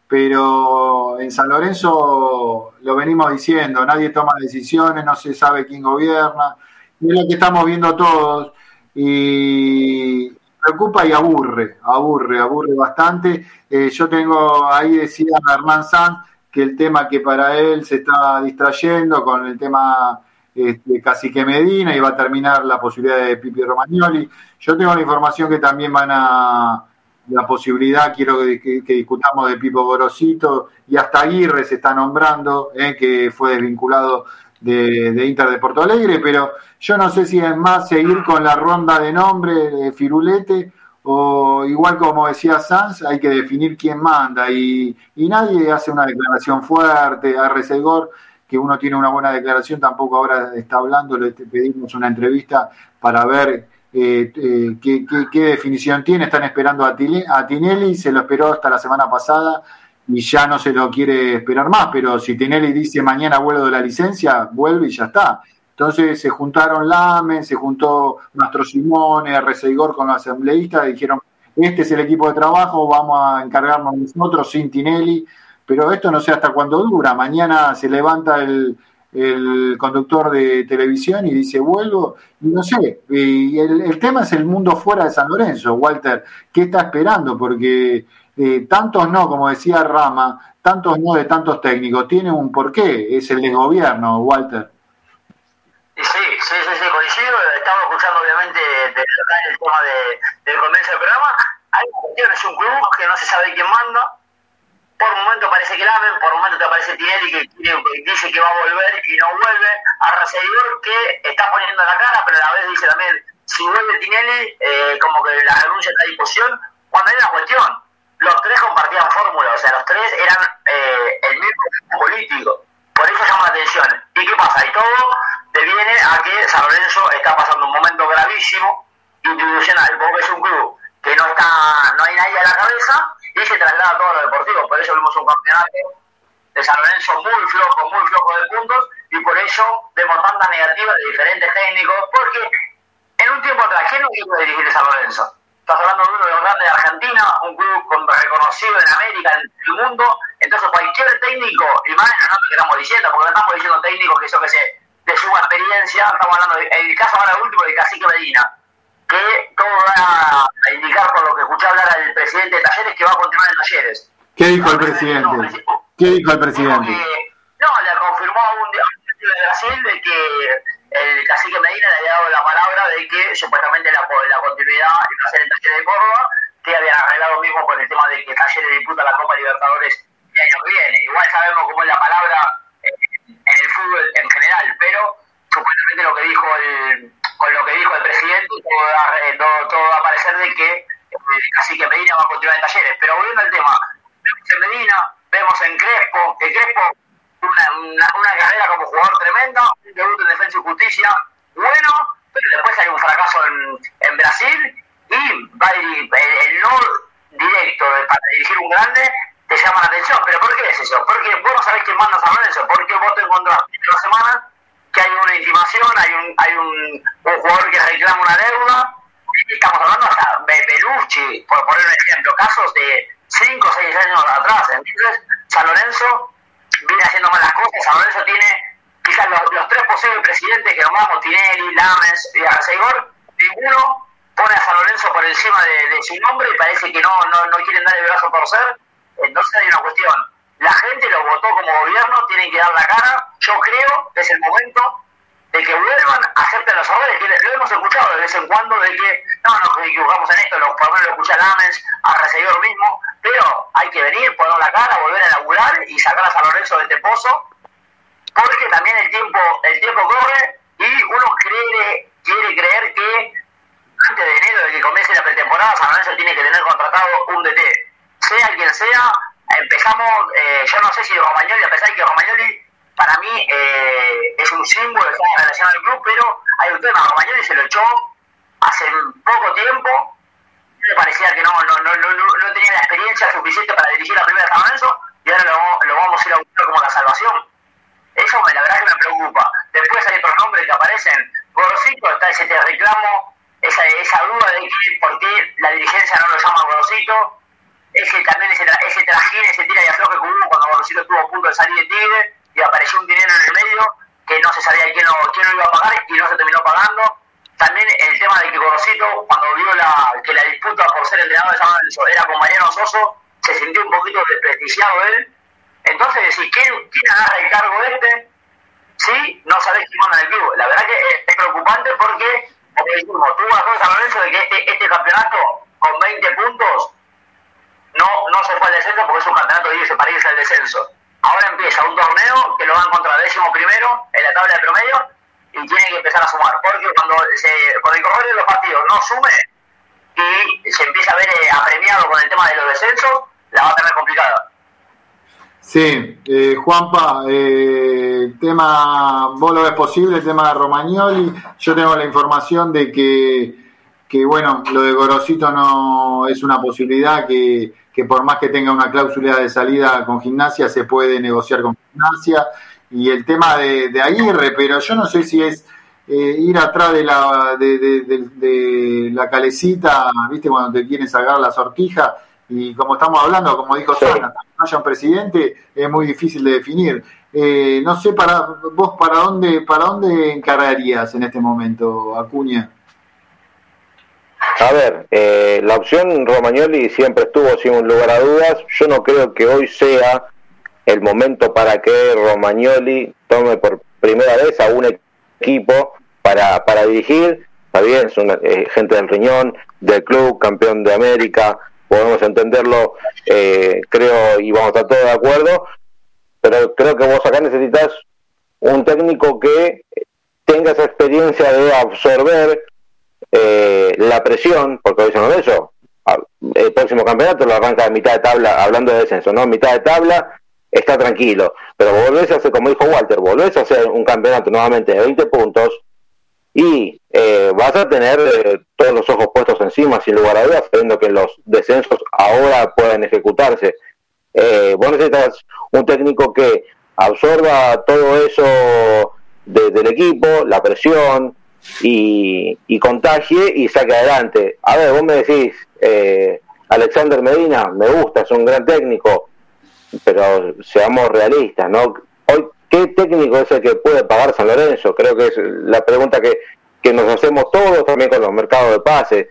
pero en San Lorenzo lo venimos diciendo, nadie toma decisiones, no se sabe quién gobierna, es lo que estamos viendo todos, y preocupa y aburre, aburre, aburre bastante. Eh, yo tengo, ahí decía Hernán Sanz, que el tema que para él se está distrayendo con el tema este, Cacique Medina y va a terminar la posibilidad de Pipi Romagnoli. Yo tengo la información que también van a la posibilidad, quiero que, discutamos de Pipo Gorosito y hasta Aguirre se está nombrando, eh, que fue desvinculado de, Inter de Porto Alegre, pero yo no sé si es más seguir con la ronda de nombre de Firulete o igual como decía Sanz, hay que definir quién manda y, nadie hace una declaración fuerte, a Resegor, que uno tiene una buena declaración, tampoco ahora está hablando, le pedimos una entrevista para ver eh, eh, qué, definición tiene. Están esperando a, Tinelli, se lo esperó hasta la semana pasada y ya no se lo quiere esperar más, pero si Tinelli dice mañana vuelvo de la licencia, vuelve y ya está. Entonces se juntaron Lamen, se juntó Mastro Simone, Reseigor con los asambleístas dijeron, este es el equipo de trabajo, vamos a encargarnos nosotros sin Tinelli, pero esto no sé hasta cuándo dura. Mañana se levanta el, el conductor de televisión y dice vuelvo, y no sé, y el, tema es el mundo fuera de San Lorenzo, Walter, ¿qué está esperando? Porque eh, tantos no, como decía Rama, tantos no de tantos técnicos, tiene un porqué, es el desgobierno, Walter. Sí, sí, sí, sí, coincido, estamos escuchando obviamente de el tema de, del comienzo del programa, hay cuestiones, un club que no se sabe quién manda, por un momento parece que Lamen, por un momento te aparece Tinelli que, dice que va a volver y no vuelve, a seguidor que está poniendo la cara, pero a la vez dice también, si vuelve Tinelli, eh, como que la renuncia está a disposición, cuando hay una cuestión, los tres compartían fórmula, o sea, los tres eran eh, el mismo político, por eso llama la atención. ¿Y qué pasa? Y todo deviene a que San Lorenzo está pasando un momento gravísimo, institucional, vos ves un club que no está, no hay nadie a la cabeza, y se traslada a todo lo deportivo. Por eso vimos un campeonato de San Lorenzo muy flojo, muy flojo de puntos, y por eso vemos tantas negativas de diferentes técnicos, porque en un tiempo atrás, ¿quién no quiere dirigir San Lorenzo? Estás hablando de uno de los grandes de Argentina, un club reconocido en América, en el mundo, entonces cualquier técnico, y más no que estamos diciendo, porque no estamos diciendo técnicos que eso que sé, de su experiencia, estamos hablando del el caso ahora último de Cacique Medina, que todo va a indicar por lo que escuché hablar al presidente de Talleres que va a continuar en Talleres. ¿Qué dijo el presidente? ¿Qué dijo el presidente? no, le confirmó a un, de Brasil de que el cacique Medina le había dado la palabra de que supuestamente la, la continuidad iba a ser en Talleres de Córdoba, que habían arreglado mismo con el tema de que Talleres disputa la Copa Libertadores el año que viene. Igual sabemos cómo es la palabra en el fútbol en general, pero supuestamente lo que dijo el, con lo que dijo el presidente, todo, todo, va a parecer de que eh, que Medina va a continuar en talleres. Pero volviendo al tema, vemos en Medina, vemos en Crespo, que Crespo una, una, carrera como jugador tremenda, un debut en defensa y justicia bueno, pero después hay un fracaso en, en Brasil y va el, el, no directo para dirigir un grande te llama la atención. ¿Pero por qué es eso? Porque vos no sabés quién manda a San Lorenzo, porque vos te encontrás en la semana que hay una intimación, hay un, hay un, un jugador que reclama una deuda, estamos hablando hasta Belucci, por poner un ejemplo, casos de 5 o 6 años atrás. Entonces, San Lorenzo viene haciendo malas cosas, San Lorenzo tiene quizás los, tres posibles presidentes que nombramos, Tinelli, Lames y Arcegor, ninguno pone a San Lorenzo por encima de, su nombre y parece que no, no, no quieren dar el brazo por ser. Entonces hay una cuestión la gente lo votó como gobierno, tienen que dar la cara. Yo creo que es el momento de que vuelvan a hacerte los errores. Lo hemos escuchado de vez en cuando de que no nos equivocamos en esto, lo, por lo menos lo escuché a Lamens, a Recibidor mismo, pero hay que venir, poner la cara, volver a laburar y sacar a San Lorenzo de este pozo, porque también el tiempo, el tiempo corre y uno quiere, quiere creer que antes de enero de que comience la pretemporada, San Lorenzo tiene que tener contratado un DT. Sea quien sea, empezamos, eh, yo no sé si Romagnoli, a pesar de que Romagnoli para mí eh, es un símbolo de en relación al club, pero hay un tema, Romagnoli se lo echó hace poco tiempo, me parecía que no, no, no, no, no tenía la experiencia suficiente para dirigir la primera San Lorenzo y ahora lo, lo vamos a ir a buscar como la salvación. Eso la verdad que me preocupa. Después hay otros nombres que aparecen. Gorosito, está ese reclamo, esa, esa duda de por qué la dirigencia no lo llama Gorosito ese también ese, ese trajín, ese tira y afloje que hubo cuando Gorosito estuvo a punto de salir de Tigre y apareció un dinero en el medio que no se sabía quién lo, quién lo iba a pagar y no se terminó pagando. También el tema de que Cuando vio la, que la disputa por ser entrenador de San Lorenzo era con Mariano Soso, se sintió un poquito desprestigiado él. Entonces, decir, ¿quién, ¿quién agarra el cargo este? Sí, no sabés quién manda el club. La verdad que es preocupante porque, como dijimos, tuvo cosa San Lorenzo de que este, este campeonato con 20 puntos no, no se fue al descenso porque es un campeonato de irse para irse al descenso. Ahora empieza un torneo que lo van contra décimo primero en la tabla de promedio y tiene que empezar a sumar. Porque cuando se, por el correr de los partidos no sume y se empieza a ver eh, apremiado con el tema de los descensos, la va a tener complicada. Sí, eh, Juanpa, eh, tema, vos lo ves posible, el tema de Romagnoli. Yo tengo la información de que, que, bueno, lo de Gorosito no es una posibilidad, que que por más que tenga una cláusula de salida con gimnasia, se puede negociar con gimnasia. Y el tema de, Aguirre, pero yo no sé si es eh, ir atrás de la, de, la calecita, ¿viste? Cuando te quieren sacar la sortija. Y como estamos hablando, como dijo Sana, no haya un presidente, es muy difícil de definir. Eh, no sé para vos para dónde para dónde encararías en este momento, Acuña. A ver, eh, la opción Romagnoli siempre estuvo sin lugar a dudas. Yo no creo que hoy sea el momento para que Romagnoli tome por primera vez a un equipo para, para dirigir. Está bien, son eh, gente del riñón, del club, campeón de América, podemos entenderlo, eh, creo, y vamos a estar todos de acuerdo, pero creo que vos acá necesitas un técnico que tenga esa experiencia de absorber eh, la presión, porque hoy son eso, el próximo campeonato lo arranca a mitad de tabla, hablando de descenso, ¿no? Mitad de tabla, está tranquilo, pero volvés a hacer, como dijo Walter, volvés a hacer un campeonato nuevamente de 20 puntos y eh, vas a tener eh, todos los ojos puestos encima, sin lugar a dudas, sabiendo que los descensos ahora pueden ejecutarse. Eh, vos necesitas un técnico que absorba todo eso del equipo, la presión y, y, contagie y saque adelante. A ver, vos me decís, eh, Alexander Medina, me gusta, es un gran técnico, pero seamos realistas, ¿no? Hoy, ¿qué técnico es el que puede pagar San Lorenzo? Creo que es la pregunta que, que nos hacemos todos también con los mercados de pases.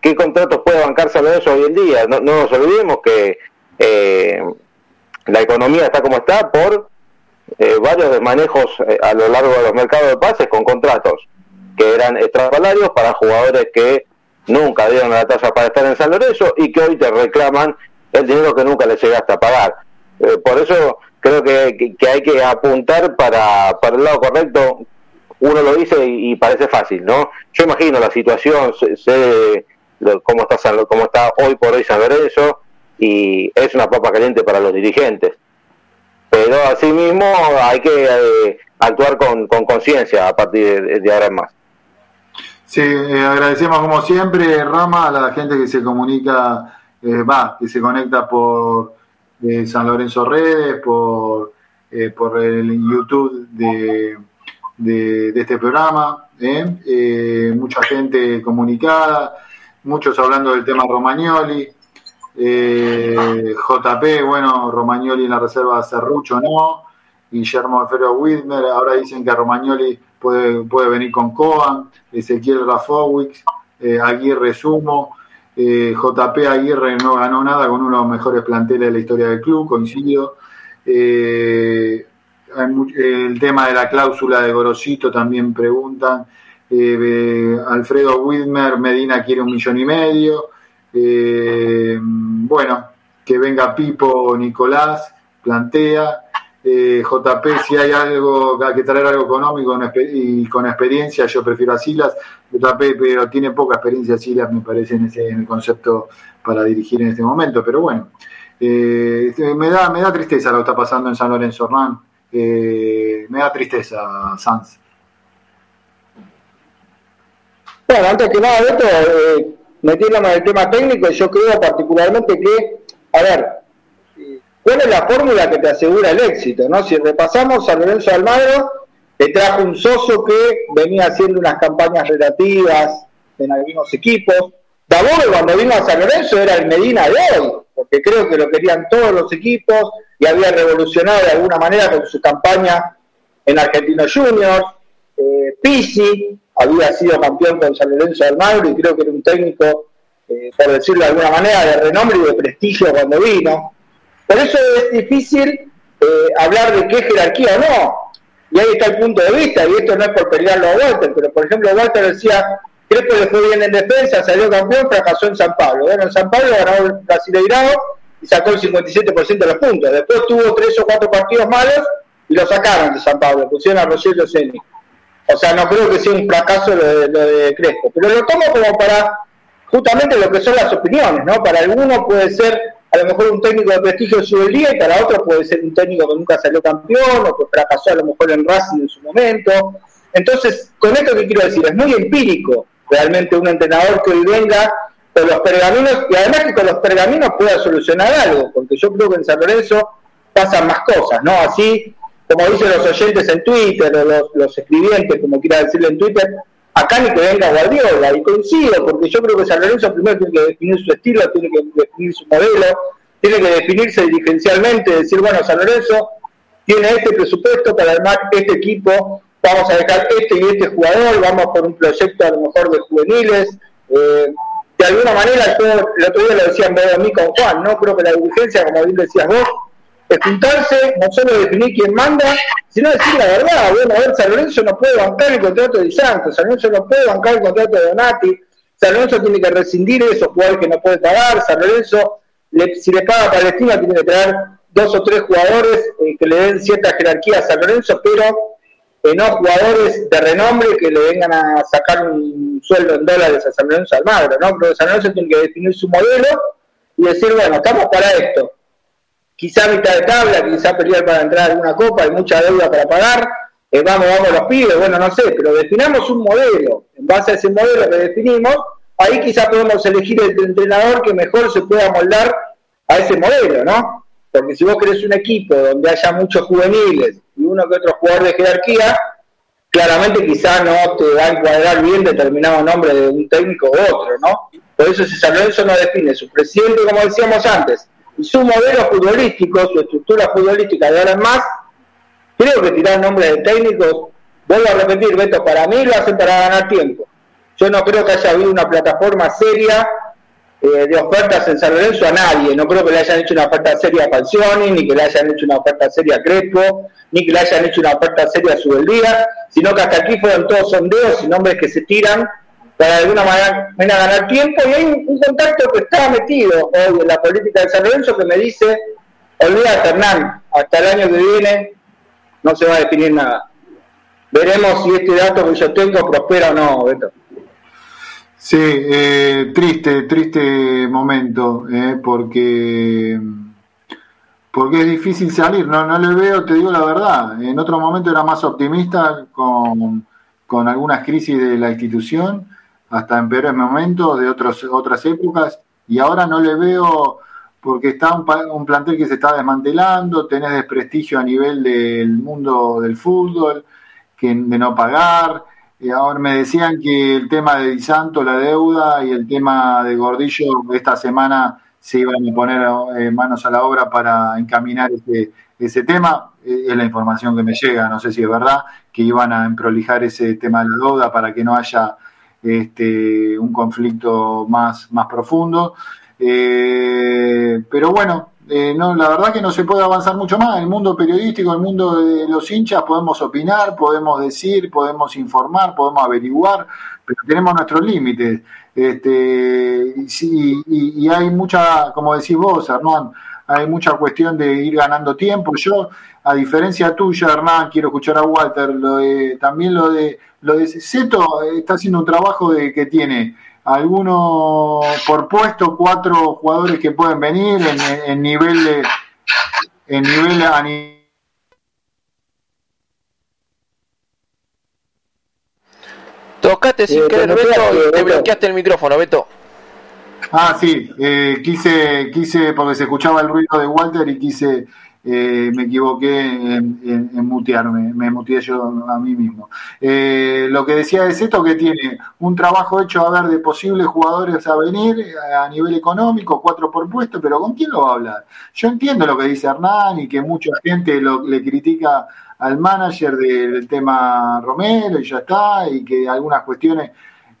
¿Qué, contratos puede bancar San Lorenzo hoy en día? No, no nos olvidemos que eh, la economía está como está por eh, varios desmanejos eh, a lo largo de los mercados de pases con contratos que eran extrasalarios para jugadores que nunca dieron la talla para estar en San Lorenzo y que hoy te reclaman el dinero que nunca les llegaste a pagar. Eh, por eso creo que, que, hay que apuntar para, para el lado correcto. Uno lo dice y, parece fácil, ¿no? Yo imagino la situación, sé, cómo, está cómo está hoy por hoy San Lorenzo y es una papa caliente para los dirigentes. Pero asimismo hay que eh, actuar con conciencia a partir de ahora en más. Sí, eh, agradecemos como siempre, Rama, a la gente que se comunica, va, que se conecta por eh, San Lorenzo Redes, por, por el YouTube de, de, este programa. mucha gente comunicada, muchos hablando del tema Romagnoli. JP, bueno, Romagnoli en la reserva Cerrucho no. Guillermo Alfredo Widmer, ahora dicen que Romagnoli puede, puede venir con Coan, Ezequiel Rafowicz, eh, Aguirre Sumo, eh, JP Aguirre no ganó nada con uno de los mejores planteles de la historia del club, coincido. Eh, el tema de la cláusula de Gorosito también preguntan. Alfredo Widmer, Medina quiere un millón y medio. bueno, que venga Pipo Nicolás, plantea eh, JP, si hay algo, hay que traer algo económico y con experiencia, yo prefiero a Silas. JP, pero tiene poca experiencia Silas, me parece, en, ese, el concepto para dirigir en este momento. Pero bueno, eh, este, me, da, me da tristeza lo que está pasando en San Lorenzo Hernán. Eh, me da tristeza, Sanz. Bueno, antes que nada, esto, eh, metiéndome en el tema técnico, yo creo particularmente que, a ver, ¿Cuál es la fórmula que te asegura el éxito? ¿no? Si repasamos a Lorenzo Almagro, te trajo un soso que venía haciendo unas campañas relativas en algunos equipos. Dabove cuando vino a San Lorenzo era el Medina de hoy, porque creo que lo querían todos los equipos y había revolucionado de alguna manera con su campaña en Argentino Juniors. Eh, Pisi había sido campeón con San Lorenzo de Almagro y creo que era un técnico, eh, por decirlo de alguna manera, de renombre y de prestigio cuando vino. Por eso es difícil eh, hablar de qué jerarquía o no. Y ahí está el punto de vista, y esto no es por pelearlo a Walter, pero por ejemplo Walter decía, Crespo le fue bien en defensa, salió campeón, fracasó en San Pablo. Bueno, en San Pablo ganó el Brasileirado y sacó el 57% de los puntos. Después tuvo tres o cuatro partidos malos y lo sacaron de San Pablo, pusieron a Rogelio Ceni. O sea, no creo que sea un fracaso lo de, lo de Crespo, pero lo tomo como para justamente lo que son las opiniones, ¿no? Para algunos puede ser a lo mejor un técnico de prestigio sube el día y para otro puede ser un técnico que nunca salió campeón o que fracasó a lo mejor en Racing en su momento. Entonces, con esto que quiero decir, es muy empírico realmente un entrenador que hoy venga con los pergaminos y además que con los pergaminos pueda solucionar algo, porque yo creo que en San Lorenzo pasan más cosas, ¿no? Así como dicen los oyentes en Twitter o los, los escribientes, como quiera decirle en Twitter, acá ni que venga Guardiola, y coincido, porque yo creo que San Lorenzo primero tiene que definir su estilo, tiene que definir su modelo, tiene que definirse dirigencialmente, decir, bueno, San Lorenzo tiene este presupuesto para armar este equipo, vamos a dejar este y este jugador, vamos por un proyecto a lo mejor de juveniles. Eh, de alguna manera, yo el otro día lo decían a mí con Juan, ¿no? Creo que la dirigencia, como bien decías vos, es juntarse, no solo definir quién manda, sino decir la verdad. Bueno, a ver, San Lorenzo no puede bancar el contrato de Santos, San Lorenzo no puede bancar el contrato de Donati, San Lorenzo tiene que rescindir esos jugadores que no puede pagar, San Lorenzo, si le paga a Palestina, tiene que traer dos o tres jugadores eh, que le den cierta jerarquía a San Lorenzo, pero eh, no jugadores de renombre que le vengan a sacar un sueldo en dólares a San Lorenzo Almagro, ¿no? Pero San Lorenzo tiene que definir su modelo y decir, bueno, estamos para esto. Quizá mitad de tabla, quizá pelear para entrar a alguna copa, hay mucha deuda para pagar, eh, vamos, vamos los pibes, bueno, no sé, pero definamos un modelo. En base a ese modelo que definimos, ahí quizá podemos elegir el entrenador que mejor se pueda moldar a ese modelo, ¿no? Porque si vos querés un equipo donde haya muchos juveniles y uno que otro jugador de jerarquía, claramente quizá no te va a encuadrar bien determinado nombre de un técnico u otro, ¿no? Por eso si San Lorenzo no define su presidente, como decíamos antes, su modelo futbolístico, su estructura futbolística de ahora en más, creo que tirar nombres de técnicos, vuelvo a repetir, Beto, para mí lo hacen para ganar tiempo. Yo no creo que haya habido una plataforma seria eh, de ofertas en San Lorenzo a nadie. No creo que le hayan hecho una oferta seria a Falcioni, ni que le hayan hecho una oferta seria a Crespo, ni que le hayan hecho una oferta seria a Subeldía, sino que hasta aquí fueron todos sondeos y nombres que se tiran para de alguna manera, ganar tiempo. Y hay un, contacto que está metido hoy en la política de San Lorenzo que me dice, olvídate Hernán, hasta el año que viene no se va a definir nada. Veremos si este dato que yo tengo prospera o no, Beto. Sí, eh, triste, triste momento, eh, porque porque es difícil salir. No, no le veo, te digo la verdad. En otro momento era más optimista con, con algunas crisis de la institución, hasta en peores momentos de otros, otras épocas, y ahora no le veo porque está un, plantel que se está desmantelando, tenés desprestigio a nivel del mundo del fútbol, que de no pagar ahora me decían que el tema de Di Santo, la deuda y el tema de Gordillo esta semana se iban a poner eh, manos a la obra para encaminar ese, ese tema. Eh, es la información que me llega, no sé si es verdad, que iban a prolijar ese tema de la deuda para que no haya este, un conflicto más, más profundo. Eh, pero bueno, eh, no, la verdad que no se puede avanzar mucho más. El mundo periodístico, el mundo de los hinchas, podemos opinar, podemos decir, podemos informar, podemos averiguar, pero tenemos nuestros límites. Este, y, y, hay mucha, como decís vos, Hernán, hay mucha cuestión de ir ganando tiempo. Yo, a diferencia tuya, Hernán, quiero escuchar a Walter, lo también lo de, lo de Seto está haciendo un trabajo de que tiene algunos por puesto, cuatro jugadores que pueden venir en, nivel de en nivel a Tocaste sin eh, querer, Beto, te bloqueaste el micrófono, Beto. Ah, sí, eh, quise, quise, porque se escuchaba el ruido de Walter y quise eh, me equivoqué en, mutearme, me muteé yo a mí mismo. Eh, lo que decía es esto que tiene un trabajo hecho a ver de posibles jugadores a venir eh, a nivel económico, cuatro por puesto, pero ¿con quién lo va a hablar? Yo entiendo lo que dice Hernán y que mucha gente lo, le critica al manager del tema Romero y ya está, y que algunas cuestiones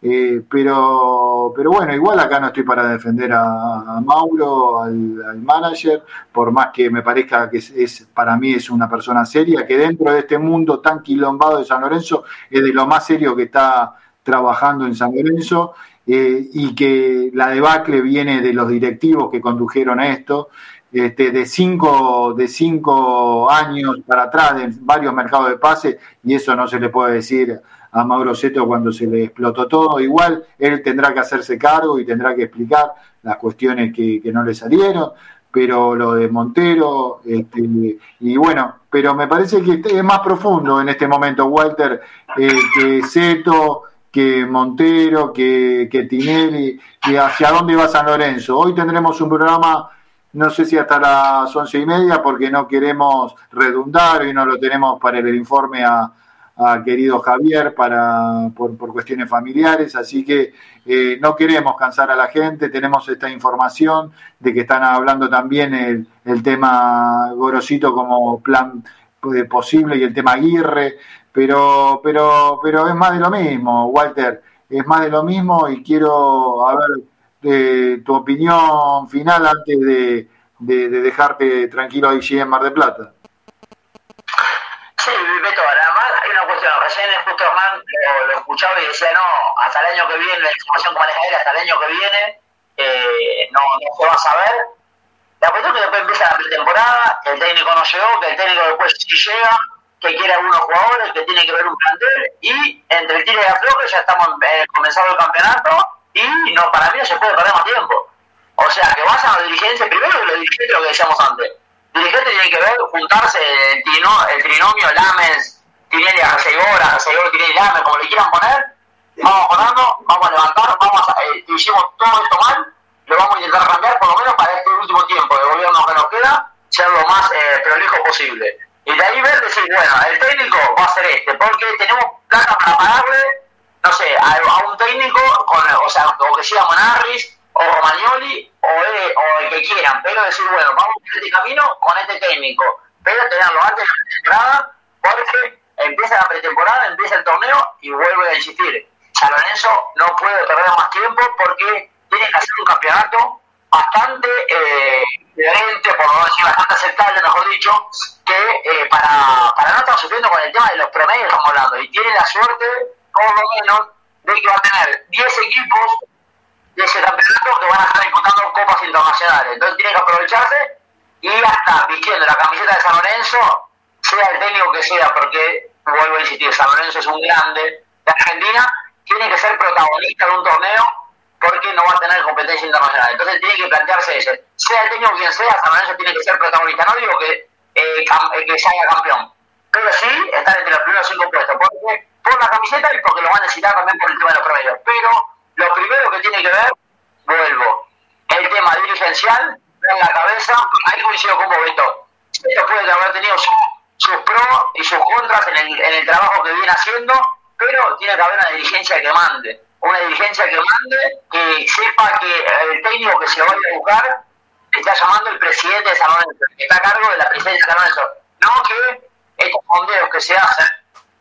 eh, pero, pero bueno, igual acá no estoy para defender a, Mauro, al, manager, por más que me parezca que es, para mí es una persona seria, que dentro de este mundo tan quilombado de San Lorenzo es de lo más serio que está trabajando en San Lorenzo eh, y que la debacle viene de los directivos que condujeron esto. Este, de cinco, de cinco años para atrás de varios mercados de pase y eso no se le puede decir a Mauro Seto cuando se le explotó todo. Igual él tendrá que hacerse cargo y tendrá que explicar las cuestiones que, no le salieron, pero lo de Montero, este, y bueno, pero me parece que es más profundo en este momento, Walter, eh, que Seto, que Montero, que, que Tinelli, y hacia dónde va San Lorenzo. Hoy tendremos un programa no sé si hasta las once y media, porque no queremos redundar y no lo tenemos para el informe a, a querido Javier para, por, cuestiones familiares, así que eh, no queremos cansar a la gente, tenemos esta información de que están hablando también el, el tema Gorosito como plan eh, posible y el tema Aguirre, pero, pero, pero es más de lo mismo, Walter, es más de lo mismo y quiero a ver eh, tu opinión final antes de, de, dejarte tranquilo allí en Mar de Plata. Sí, Beto, además cuestión. Recién justo Hernán lo, escuchaba y decía, no, hasta el año que viene, la información que maneja él, hasta el año que viene, eh, no, no se va a saber. La cuestión es que después empieza la pretemporada, el técnico no llegó, que el técnico después sí llega, que quiere algunos jugadores, que tiene que ver un plantel, y entre el tiro y la floja ya estamos eh, comenzando el campeonato, y no para mí no se puede perder más tiempo. O sea, que vayan a la dirigencia, primero que los dirigentes, lo que decíamos antes. Dirigente tiene que ver, juntarse el, trino, el trinomio Lames, Tinelli, Arcegora, Arcegora, Tinelli, Lames, como le quieran poner. Vamos jugando, vamos a levantar, vamos a, eh, hicimos todo esto mal, lo vamos a intentar cambiar, por lo menos para este último tiempo de gobierno que nos queda, ser lo más eh, prolijo posible. Y de ahí ver, decir, bueno, el técnico va a ser este, porque tenemos plata para pagarle, no sé, a, un técnico, con, o sea, o que sea Monarris, o Romagnoli o, o, el que quieran, pero decir, bueno, vamos a este camino con este técnico, pero tenerlo antes de la porque empieza la pretemporada, empieza el torneo y vuelve a insistir. San Lorenzo no puede perder más tiempo porque tiene que hacer un campeonato bastante eh, diferente, por no decir bastante aceptable, mejor dicho, que eh, para, para no estar sufriendo con el tema de los promedios estamos hablando. Y tiene la suerte, por lo menos, de que va a tener 10 equipos de ese campeonato que van a estar disputando copas internacionales. Entonces tiene que aprovecharse y hasta vistiendo la camiseta de San Lorenzo, sea el técnico que sea, porque, vuelvo a insistir, San Lorenzo es un grande de Argentina, tiene que ser protagonista de un torneo porque no va a tener competencia internacional. Entonces tiene que plantearse ese. Sea el técnico quien sea, San Lorenzo tiene que ser protagonista. No digo que, eh, eh que salga campeón, pero sí estar entre los primeros cinco puestos, porque por la camiseta y porque lo van a necesitar también por el tema de los promedios. Pero lo primero que tiene que ver, vuelvo, el tema dirigencial, en la cabeza, ahí coincido con Bobeto. Esto puede haber tenido sus pros y sus contras en el, en el trabajo que viene haciendo, pero tiene que haber una dirigencia que mande. Una dirigencia que mande, que sepa que el técnico que se vaya a buscar está llamando el presidente de San Lorenzo, que está a cargo de la presidencia de San Lorenzo. No que estos fondeos que se hacen,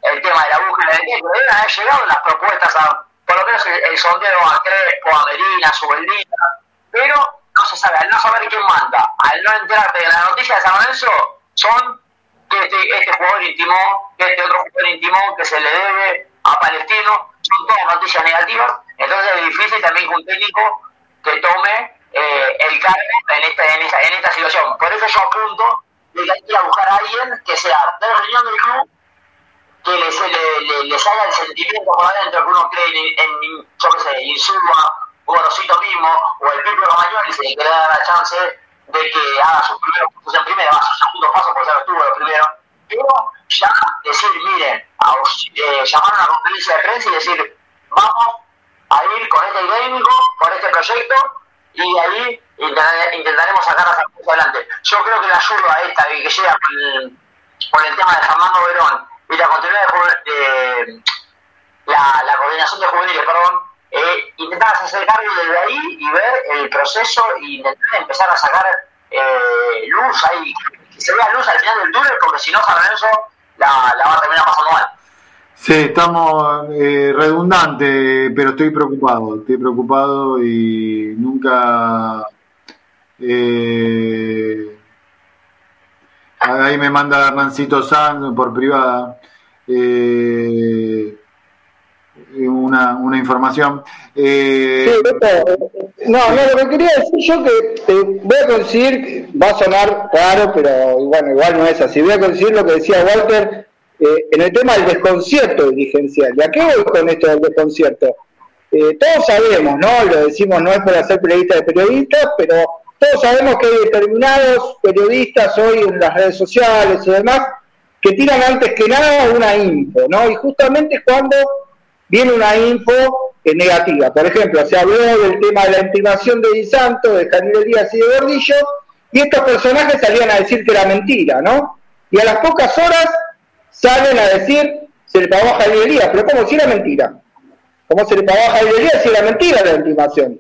el tema de la búsqueda de técnico, deben haber llegado las propuestas a por lo menos el, sondeo a Crespo, a Medina, a pero no se sabe, al no saber quién manda, al no enterarte de la noticia de San Lorenzo, son que este, este jugador intimó, que este otro jugador intimó, que se le debe a Palestino, son todas noticias negativas, entonces es difícil también que un técnico que tome eh, el cargo en esta, en, esta, en esta situación. Por eso yo apunto de que hay que ir a buscar a alguien que sea de reunión del club que les, le, le, salga el sentimiento por adentro que uno cree en, yo qué sé, Insúa, o Rosito mismo, o el Pipe Romagnoli, se le quiere dar la chance de que haga sus primeros pasos en primera, sus segundos pasos, porque ya lo tuvo los primeros, pero ya decir, miren, a, eh, llamar a una conferencia de prensa y decir, vamos a ir con este técnico, con este proyecto, y ahí intentaremos sacar las cosas adelante. Yo creo que la ayuda esta que llega con con el tema de Fernando Verón y la continuidad de, la, la, coordinación de juveniles, perdón, eh, intentar hacerse cargo desde ahí y ver el proceso y intentar empezar a sacar eh, luz ahí, que se vea luz al final del túnel, porque si no, San Lorenzo la, la va a terminar pasando mal. Sí, estamos eh, redundantes, pero estoy preocupado, estoy preocupado y nunca... Eh, ahí me manda Hernancito Sanz por privada eh, una, una información. Eh, no, no, lo que quería decir yo que voy a conseguir, va a sonar raro, pero bueno, igual no es así. Voy a conseguir lo que decía Walter eh, en el tema del desconcierto dirigencial. ¿Y a qué voy con esto del desconcierto? Eh, todos sabemos, ¿no? Lo decimos, no es para ser periodista de periodistas, pero todos sabemos que hay determinados periodistas hoy en las redes sociales y demás que tiran antes que nada una info, ¿no? Y justamente cuando viene una info negativa. Por ejemplo, se habló del tema de la intimación de Di Santo, de Canelo Díaz y de Gordillo, y estos personajes salían a decir que era mentira, ¿no? Y a las pocas horas salen a decir, se le pagó a Javier Díaz, pero ¿cómo si era mentira? ¿Cómo se le pagó a Javier Díaz si era mentira la intimación?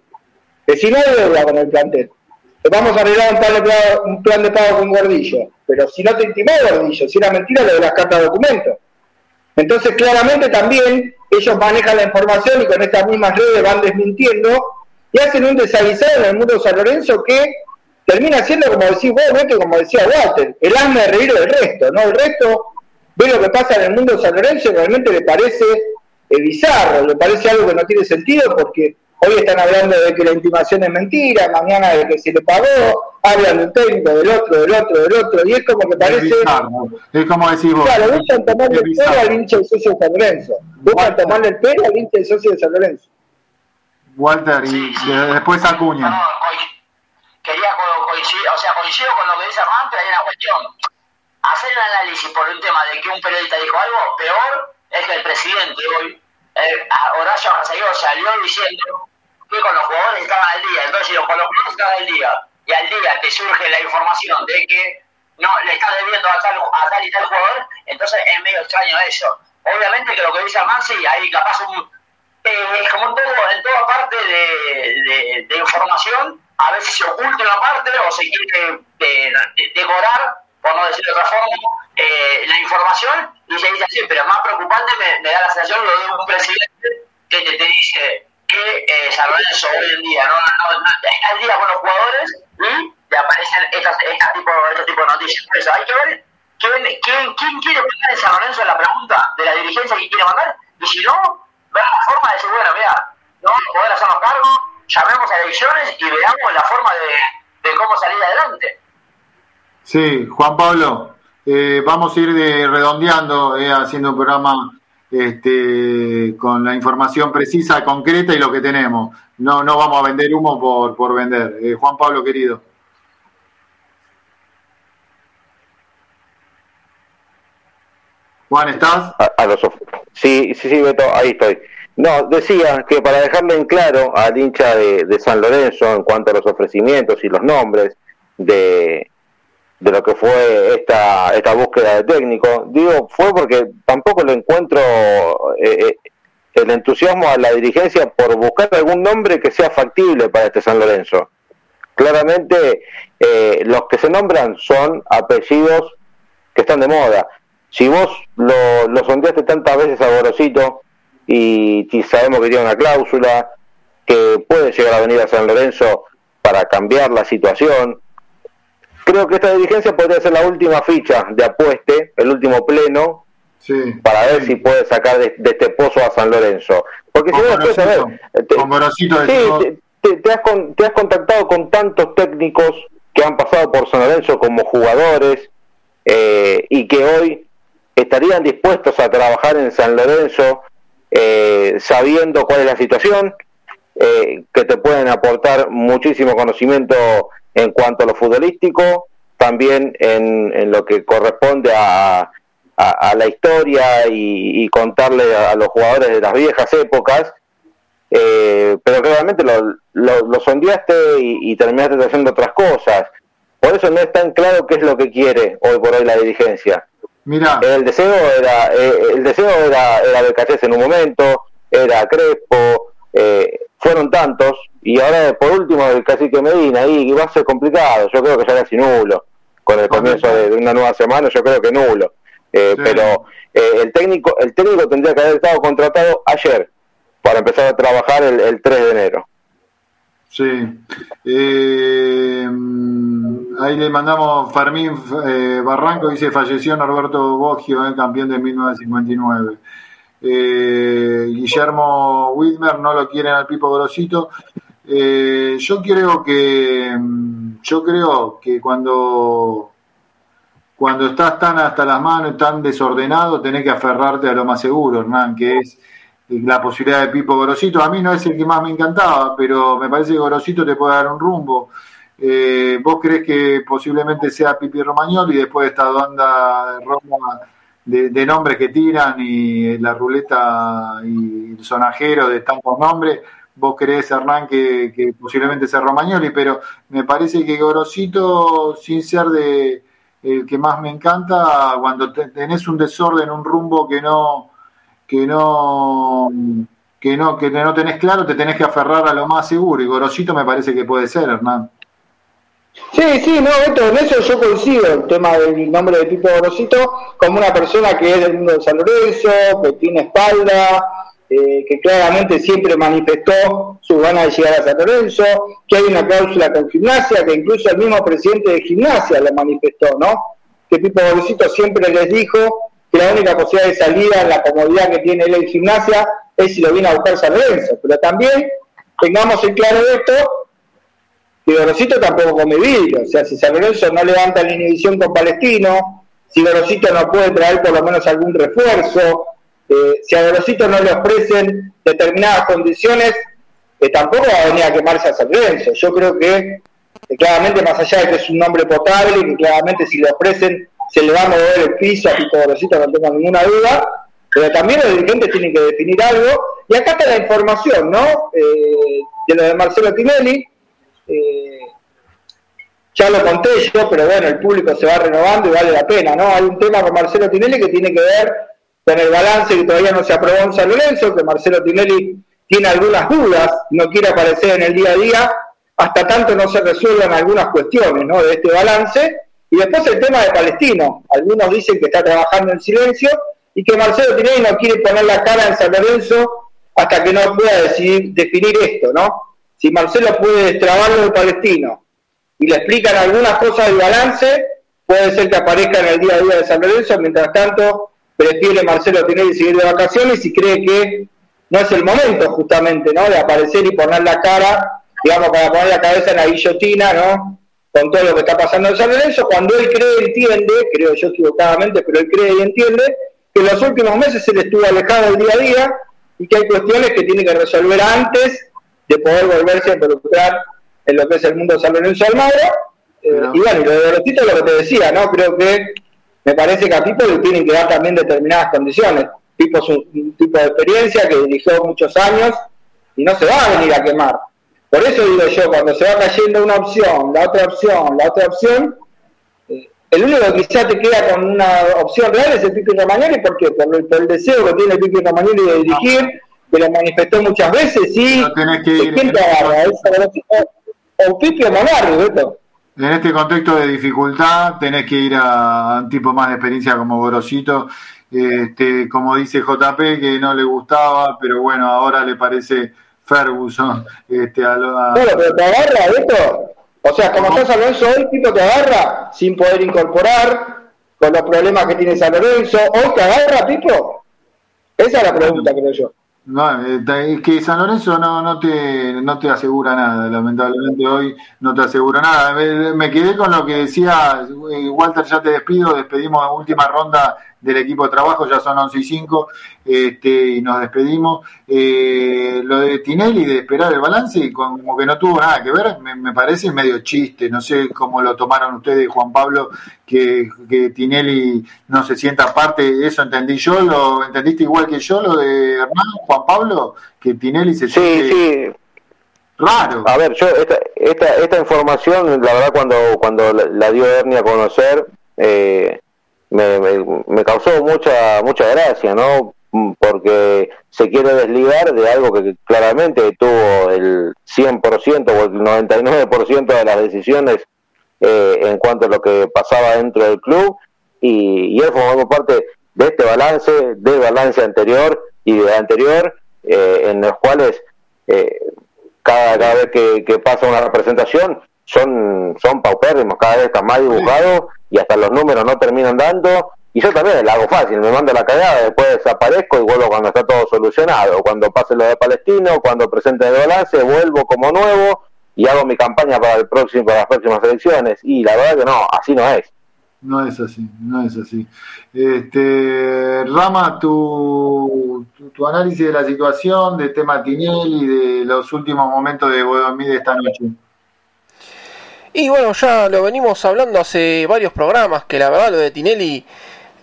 Que si no hay deuda con el plantel. Vamos a arreglar un plan de pago, un plan de pago con Gordillo pero si no te intimó Gordillo, si era mentira lo de las cartas de documento. Entonces, claramente también ellos manejan la información y con estas mismas redes van desmintiendo y hacen un desaguisado en el mundo de San Lorenzo que termina siendo, como decís vos, como decía Walter, el alma de reír del resto, ¿no? El resto ve lo que pasa en el mundo de San Lorenzo y realmente le parece eh, bizarro, le parece algo que no tiene sentido porque hoy están hablando de que la intimación es mentira, mañana de que se le pagó, hablan de un técnico, del otro, del otro, del otro, y es como que parece... Es, como decís vos. Claro, buscan tomarle el pelo al hincha del socio de San Lorenzo. Buscan tomarle el pelo al hincha del socio de San Lorenzo. Walter, y después Acuña. No, quería coincidir, o sea, coincido con lo que dice Armando, pero hay una cuestión. Hacer un análisis por un tema de que un periodista dijo algo, peor es que el presidente hoy, eh, Horacio Arcegui, salió diciendo con los jugadores estaban al día. Entonces, con los jugadores estaban al día y al día te surge la información de que no le estás debiendo a tal, a tal y tal jugador, entonces es medio extraño eso. Obviamente que lo que dice Armando, hay capaz un eh, como en, todo, en toda parte de, información, a veces se oculta una parte o se quiere decorar, por no decir de otra forma, eh, la información y se dice así, pero más preocupante me, da la sensación lo de un presidente que te, dice que eh, San Lorenzo hoy en día no, no, está al día con los jugadores y le aparecen estas, tipo, este tipo de noticias. Por eso hay que ver quién, quién, quién quiere poner en San Lorenzo la pregunta de la dirigencia que quiere mandar y si no, ver la forma de decir, bueno, mira, no vamos a poder hacernos cargo, llamemos a elecciones y veamos la forma de, de cómo salir adelante. Sí, Juan Pablo, eh, vamos a ir de, redondeando, eh, haciendo un programa este, con la información precisa, concreta y lo que tenemos. No, no vamos a vender humo por, por vender. Eh, Juan Pablo, querido. Juan, ¿estás? A, los, sí, sí, sí, Beto, ahí estoy. No, decía que para dejarle en claro al hincha de, San Lorenzo en cuanto a los ofrecimientos y los nombres de, de lo que fue esta, esta búsqueda de técnico, digo, fue porque tampoco le encuentro eh, eh, el entusiasmo a la dirigencia por buscar algún nombre que sea factible para este San Lorenzo. Claramente eh, los que se nombran son apellidos que están de moda si vos lo, lo tantas veces a Gorosito y, sabemos que tiene una cláusula que puede llegar a venir a San Lorenzo para cambiar la situación, creo que esta dirigencia podría ser la última ficha de apueste, el último pleno, para ver si puede sacar de, este pozo a San Lorenzo. Porque si vos después, a ver, te, te, has te has contactado con tantos técnicos que han pasado por San Lorenzo como jugadores eh, y que hoy estarían dispuestos a trabajar en San Lorenzo eh, sabiendo cuál es la situación, eh, que te pueden aportar muchísimo conocimiento en cuanto a lo futbolístico, también en, lo que corresponde a, a, la historia y, contarle a, los jugadores de las viejas épocas, eh, pero realmente lo, lo, sondeaste y, y, terminaste haciendo otras cosas. Por eso no es tan claro qué es lo que quiere hoy por hoy la dirigencia. Mira. El deseo era, eh, el deseo era, era en un momento, era Crespo, eh, fueron tantos, y ahora por último el cacique Medina, y va a ser complicado, yo creo que ya casi nulo, con el comienzo de, una nueva semana, yo creo que nulo. Eh, pero el técnico el técnico tendría que haber estado contratado ayer para empezar a trabajar el, el 3 de enero. Sí. Eh, ahí le mandamos Fermín eh, Barranco, dice falleció Norberto Boggio, el campeón de 1959. Eh, Guillermo Widmer no lo quieren al Pipo Grosito. Yo creo que yo creo que cuando cuando estás tan hasta las manos, tan desordenado, tenés que aferrarte a lo más seguro, Hernán, que es la posibilidad de Pipo Gorosito. A mí no es el que más me encantaba, pero me parece que Gorosito te puede dar un rumbo. Eh, ¿Vos crees que posiblemente sea Pipi Romagnoli después de esta de Roma de, nombres que tiran y la ruleta y el sonajero de tantos nombres? Vos crees, Hernán, que, que posiblemente sea Romagnoli, pero me parece que Gorosito, sin ser de el que más me encanta, cuando tenés un desorden, un rumbo que no que no que no que no tenés claro, te tenés que aferrar a lo más seguro y Gorosito me parece que puede ser, Hernán. Sí, sí, no, esto, en eso yo coincido, el tema del nombre de Tito Gorosito, como una persona que es del mundo de San Lorenzo, que tiene espalda, eh, que claramente siempre manifestó su ganas de llegar a San Lorenzo, que hay una cláusula con gimnasia, que incluso el mismo presidente de gimnasia lo manifestó, ¿no? Que Pipo Gorosito siempre les dijo que la única posibilidad de salida en la comodidad que tiene él en gimnasia es si lo viene a buscar San Lorenzo. Pero también tengamos en claro esto, que Gorosito tampoco come vidrio. O sea, si San Lorenzo no levanta la inhibición con Palestino, si Gorosito no puede traer por lo menos algún refuerzo, eh, si a Gorosito no le ofrecen determinadas condiciones, que tampoco va a venir a quemarse a San Lorenzo. Yo creo que, claramente, más allá de que es un nombre potable, que claramente si le ofrecen se le va a mover el piso a Pico Gorosito, no tengo ninguna duda, pero también los dirigentes tienen que definir algo. Y acá está la información, ¿no? Eh, de lo de Marcelo Tinelli. Eh, ya lo conté yo, pero bueno, el público se va renovando y vale la pena, ¿no? Hay un tema con Marcelo Tinelli que tiene que ver con el balance que todavía no se aprobó en San Lorenzo, que Marcelo Tinelli tiene algunas dudas, no quiere aparecer en el día a día, hasta tanto no se resuelvan algunas cuestiones de este balance. Y después el tema de Palestino. Algunos dicen que está trabajando en silencio y que Marcelo Tinelli no quiere poner la cara en San Lorenzo hasta que no pueda decidir, definir esto, ¿no? Si Marcelo puede destrabarlo de Palestino y le explican algunas cosas del balance, puede ser que aparezca en el día a día de San Lorenzo, mientras tanto prefiere Marcelo Tinelli seguir de vacaciones y cree que no es el momento justamente, ¿no? De aparecer y poner la cara, digamos, para poner la cabeza en la guillotina, ¿no? Con todo lo que está pasando en San Lorenzo, cuando él cree y entiende, creo yo equivocadamente, pero él cree y entiende, que en los últimos meses él estuvo alejado del día a día y que hay cuestiones que tiene que resolver antes de poder volverse a involucrar en lo que es el mundo de San Lorenzo Almagro. Eh, y bueno, y lo de Rotito lo que te decía, ¿no? Creo que me parece que a Pipo le tienen que dar también determinadas condiciones. Pipo es un, tipo de experiencia que dirigió muchos años y no se va a venir a quemar. Por eso digo yo, cuando se va cayendo una opción, la otra opción, la otra opción, eh, el único que quizá te queda con una opción real es el Pipi Romagnoli, ¿por qué? Por, el deseo que tiene el Pipi Romagnoli de dirigir, que lo manifestó muchas veces y... No tenés que ir, ¿Quién te agarra? ¿O Pipi o Monarri, Beto? En este contexto de dificultad tenés que ir a un tipo más de experiencia como Gorosito, este, como dice JP, que no le gustaba, pero bueno, ahora le parece Ferguson. Este, a, Bueno, pero te agarra esto. O sea, como está San Lorenzo hoy, tipo te agarra sin poder incorporar, con los problemas que tiene San Lorenzo. ¿Hoy te agarra, Pipo? Esa es la pregunta, creo yo. No, eh, es que San Lorenzo no, no, te, no te asegura nada, lamentablemente hoy no te asegura nada. Me, quedé con lo que decía eh, Walter, ya te despido, despedimos en última ronda del equipo de trabajo, ya son 11 y 5, este, y nos despedimos. Eh, lo de Tinelli, de esperar el balance, como que no tuvo nada que ver, me, parece medio chiste, no sé cómo lo tomaron ustedes, Juan Pablo, que, que Tinelli no se sienta parte, eso entendí yo, lo entendiste igual que yo, lo de Hernán, Juan Pablo, que Tinelli se sí, Sí. Raro. A ver, yo esta, esta, esta información, la verdad, cuando, cuando la, dio Ernie a conocer, eh, me, me, causó mucha mucha gracia, ¿no? Porque se quiere desligar de algo que claramente tuvo el 100% o el 99% de las decisiones eh, en cuanto a lo que pasaba dentro del club y, y él formó parte de este balance, del balance anterior y de anterior, eh, en los cuales eh, cada, cada vez que, pasa una representación son, son paupérrimos, cada vez están más dibujados y hasta los números no terminan dando. Y yo también la hago fácil, me mando la cagada, después desaparezco y vuelvo cuando está todo solucionado. Cuando pase lo de Palestino, cuando presente el balance, vuelvo como nuevo y hago mi campaña para el próximo para las próximas elecciones. Y la verdad que no, así no es. No es así, no es así. Este, Rama, tu, tu, análisis de la situación, de tema Tinelli, de los últimos momentos de Guadomí de esta noche. Y bueno, ya lo venimos hablando hace varios programas, que la verdad lo de Tinelli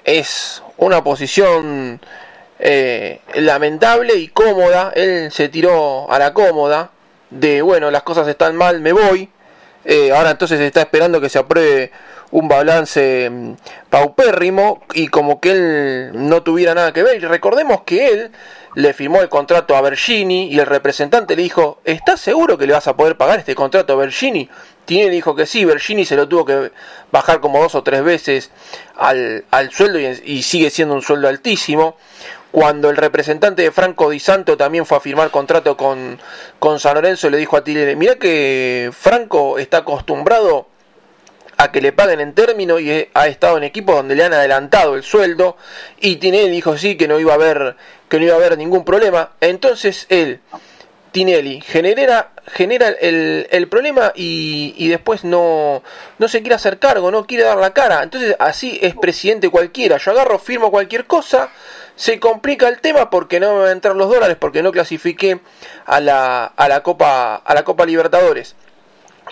es una posición eh, lamentable y cómoda. Él se tiró a la cómoda de, bueno, las cosas están mal, me voy. Eh, ahora entonces está esperando que se apruebe un balance mm, paupérrimo y como que él no tuviera nada que ver. Y recordemos que él le firmó el contrato a Bergini y el representante le dijo, ¿estás seguro que le vas a poder pagar este contrato a Bergini? Tiene dijo que sí, Bergini se lo tuvo que bajar como dos o tres veces al, al sueldo y, sigue siendo un sueldo altísimo. Cuando el representante de Franco Di Santo también fue a firmar contrato con, con San Lorenzo, le dijo a Tilere, mira que Franco está acostumbrado a que le paguen en término y ha estado en equipos donde le han adelantado el sueldo y Tinelli dijo sí que no iba a haber que no iba a haber ningún problema entonces él Tinelli genera genera el, el problema y, y, después no, no se quiere hacer cargo, no quiere dar la cara. Entonces así es presidente cualquiera. Yo agarro, firmo cualquier cosa, se complica el tema porque no me van a entrar los dólares, porque no clasifiqué a la, a la Copa, a la Copa Libertadores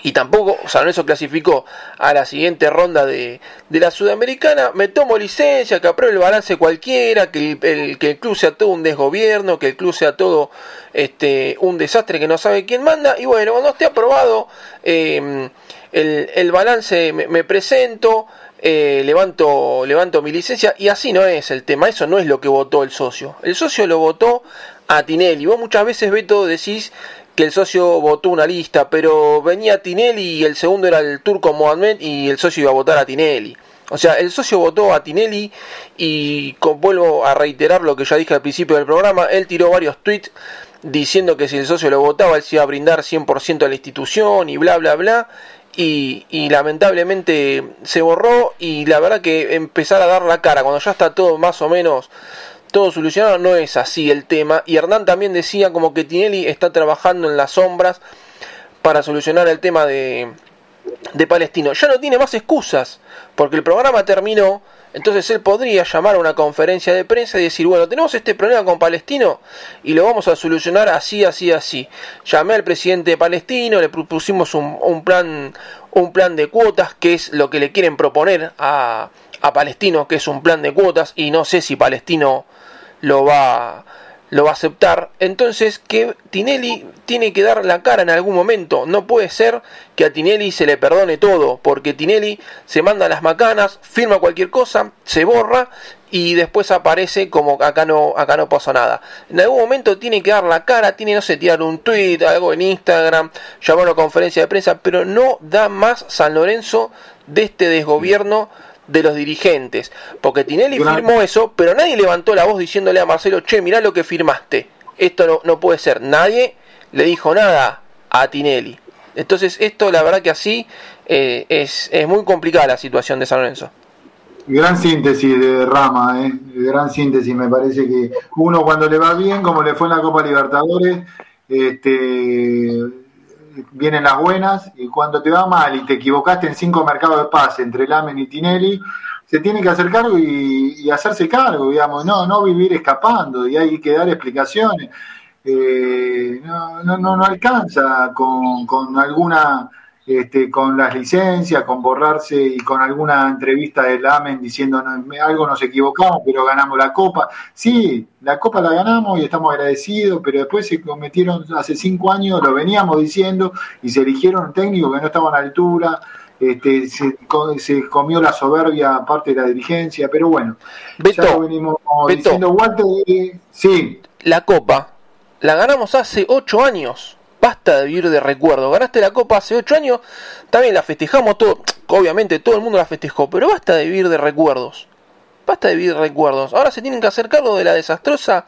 y tampoco San Lorenzo clasificó a la siguiente ronda de, de, la Sudamericana, me tomo licencia, que apruebe el balance cualquiera, que el, que el club sea todo un desgobierno, que el club sea todo este, un desastre que no sabe quién manda, y bueno, cuando esté aprobado eh, el, el, balance me, presento, eh, levanto, levanto mi licencia, y así no es el tema, eso no es lo que votó el socio, el socio lo votó a Tinelli, vos muchas veces Beto decís que el socio votó una lista, pero venía Tinelli y el segundo era el turco Mohamed y el socio iba a votar a Tinelli. O sea, el socio votó a Tinelli y vuelvo a reiterar lo que ya dije al principio del programa, él tiró varios tweets diciendo que si el socio lo votaba él se iba a brindar 100% a la institución y bla bla bla y, y, lamentablemente se borró y la verdad que empezar a dar la cara cuando ya está todo más o menos todo solucionado, no es así el tema. Y Hernán también decía como que Tinelli está trabajando en las sombras para solucionar el tema de, de Palestino. Ya no tiene más excusas, porque el programa terminó, entonces él podría llamar a una conferencia de prensa y decir, bueno, tenemos este problema con Palestino y lo vamos a solucionar así, así, así. Llamé al presidente palestino, le propusimos un, un plan, un plan de cuotas, que es lo que le quieren proponer a, a Palestino, que es un plan de cuotas, y no sé si Palestino lo va, lo va a aceptar. Entonces que Tinelli tiene que dar la cara en algún momento. No puede ser que a Tinelli se le perdone todo, porque Tinelli se manda las macanas, firma cualquier cosa, se borra y después aparece como acá no, acá no pasa nada. En algún momento tiene que dar la cara, tiene, no sé, tirar un tweet, algo en Instagram, llamar a una conferencia de prensa, pero no da más San Lorenzo de este desgobierno de los dirigentes. Porque Tinelli firmó eso, pero nadie levantó la voz diciéndole a Marcelo, che, mirá lo que firmaste. Esto no, no puede ser. Nadie le dijo nada a Tinelli. Entonces esto la verdad que así eh, es, es muy complicada la situación de San Lorenzo. Gran síntesis de Rama, ¿eh? gran síntesis. Me parece que uno cuando le va bien, como le fue en la Copa Libertadores, este, vienen las buenas y cuando te va mal y te equivocaste en cinco mercados de pase entre Lamen y Tinelli, se tiene que hacer cargo y, hacerse cargo, digamos, no, no vivir escapando y hay que dar explicaciones. Eh, no, no, no, alcanza con, con alguna este, con las licencias, con borrarse y con alguna entrevista del AMEN diciendo algo nos equivocamos, pero ganamos la copa. Sí, la copa la ganamos y estamos agradecidos, pero después se cometieron, hace cinco años lo veníamos diciendo y se eligieron técnicos que no estaban a la altura. Este, se, comió la soberbia parte de la dirigencia, pero bueno, Beto, ya venimos diciendo, sí. La copa la ganamos hace ocho años basta de vivir de recuerdo. Ganaste la copa hace 8 años, también la festejamos todo, obviamente todo el mundo la festejó, pero basta de vivir de recuerdos. Basta de vivir de recuerdos. Ahora se tienen que hacer cargo de la desastrosa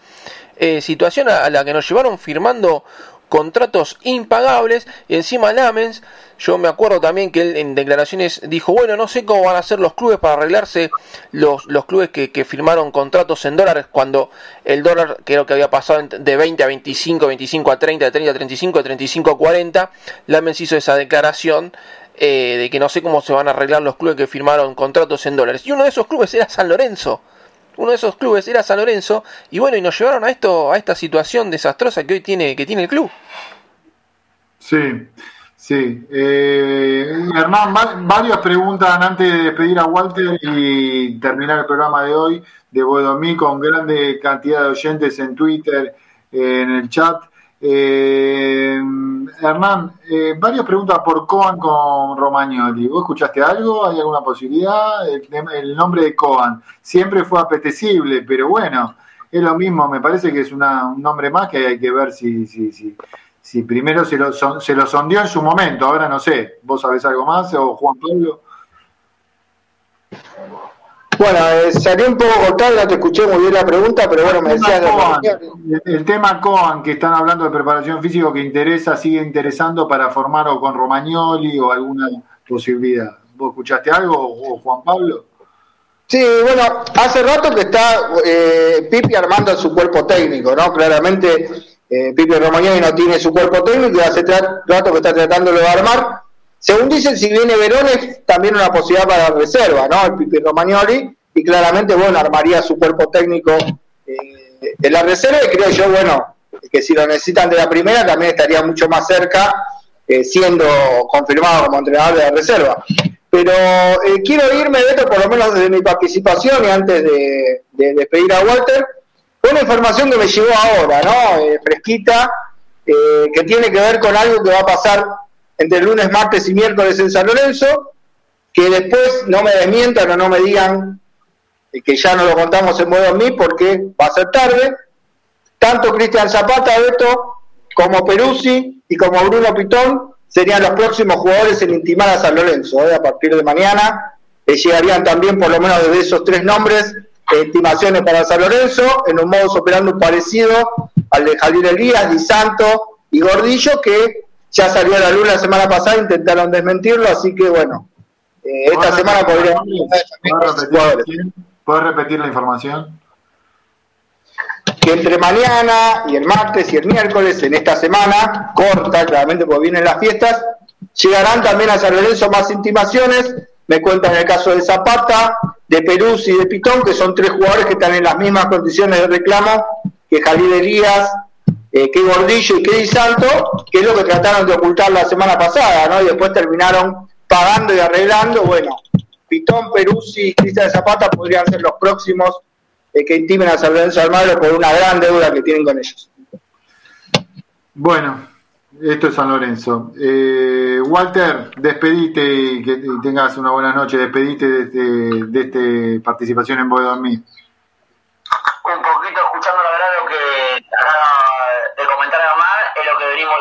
eh, situación a la que nos llevaron firmando contratos impagables y encima Lamens, yo me acuerdo también que él en declaraciones dijo, bueno, no sé cómo van a ser los clubes para arreglarse los, los clubes que, que firmaron contratos en dólares cuando el dólar creo que había pasado de 20 a 25, 25 a 30, de 30 a 35, de 35 a 40, Lamens hizo esa declaración eh, de que no sé cómo se van a arreglar los clubes que firmaron contratos en dólares. Y uno de esos clubes era San Lorenzo uno de esos clubes era San Lorenzo y bueno y nos llevaron a esto a esta situación desastrosa que hoy tiene que tiene el club. Sí sí. Eh, Hernán varias preguntas antes de despedir a Walter y terminar el programa de hoy. De Boedomí con grande cantidad de oyentes en Twitter en el chat eh, Hernán, eh, varias preguntas por Coan con Romagnoli. ¿Vos escuchaste algo? ¿Hay alguna posibilidad? El, nombre de Coan siempre fue apetecible, pero bueno, es lo mismo. Me parece que es un nombre más que hay que ver si, si, si, si primero se lo, se lo sondió en su momento. Ahora no sé. ¿Vos sabés algo más o Juan Pablo? Bueno, eh, salió un poco cortado, no te escuché muy bien la pregunta, pero bueno, me decías... El tema Coan, que están hablando de preparación física, que interesa, sigue interesando para formar o con Romagnoli o alguna posibilidad. ¿Vos escuchaste algo o Juan Pablo? Sí, bueno, hace rato que está eh, Pipi armando su cuerpo técnico, ¿no? Claramente eh, Pipi Romagnoli no tiene su cuerpo técnico y hace rato que está tratándolo de armar. Según dicen, si viene Verón es también una posibilidad para la reserva, ¿no? El Pipi Romagnoli y claramente, bueno, armaría su cuerpo técnico eh, en la reserva y creo yo, bueno, que si lo necesitan de la primera también estaría mucho más cerca eh, siendo confirmado como entrenador de la reserva. Pero eh, quiero irme, de esto, por lo menos desde mi participación y antes de, despedir a Walter, una información que me llegó ahora, ¿no? Eh, fresquita, que tiene que ver con algo que va a pasar entre lunes, martes y miércoles en San Lorenzo, que después no me desmientan o no me digan que ya no lo contamos en modo a mí porque va a ser tarde. Tanto Cristian Zapata, Beto, como Peruzzi y como Bruno Pitón serían los próximos jugadores en intimar a San Lorenzo. ¿eh? A partir de mañana eh, llegarían también por lo menos desde esos tres nombres estimaciones para San Lorenzo en un modo operando parecido al de Javier Elías, Di Santo y Gordillo que ya salió a la luz la semana pasada, intentaron desmentirlo, así que bueno, eh, esta semana podríamos... ¿Puedes repetir la información? que entre mañana y el martes y el miércoles, en esta semana, corta, claramente porque vienen las fiestas, llegarán también a San Lorenzo más intimaciones. Me cuentan el caso de Zapata, de Perú y de Pitón, que son tres jugadores que están en las mismas condiciones de reclamo que Jalil Elías, eh, que Gordillo y Di Santo, que es lo que trataron de ocultar la semana pasada, ¿no? Y después terminaron pagando y arreglando. Bueno, Pitón, Peruzzi y Cristian Zapata podrían ser los próximos que intimen a San Lorenzo Almagro por una gran deuda que tienen con ellos. Bueno, esto es San Lorenzo. Eh, Walter, despedite y que tengas una buena noche. Despedite de, este, de esta participación en Dormir. Un poquito escuchando la verdad lo que acaba de comentar Omar es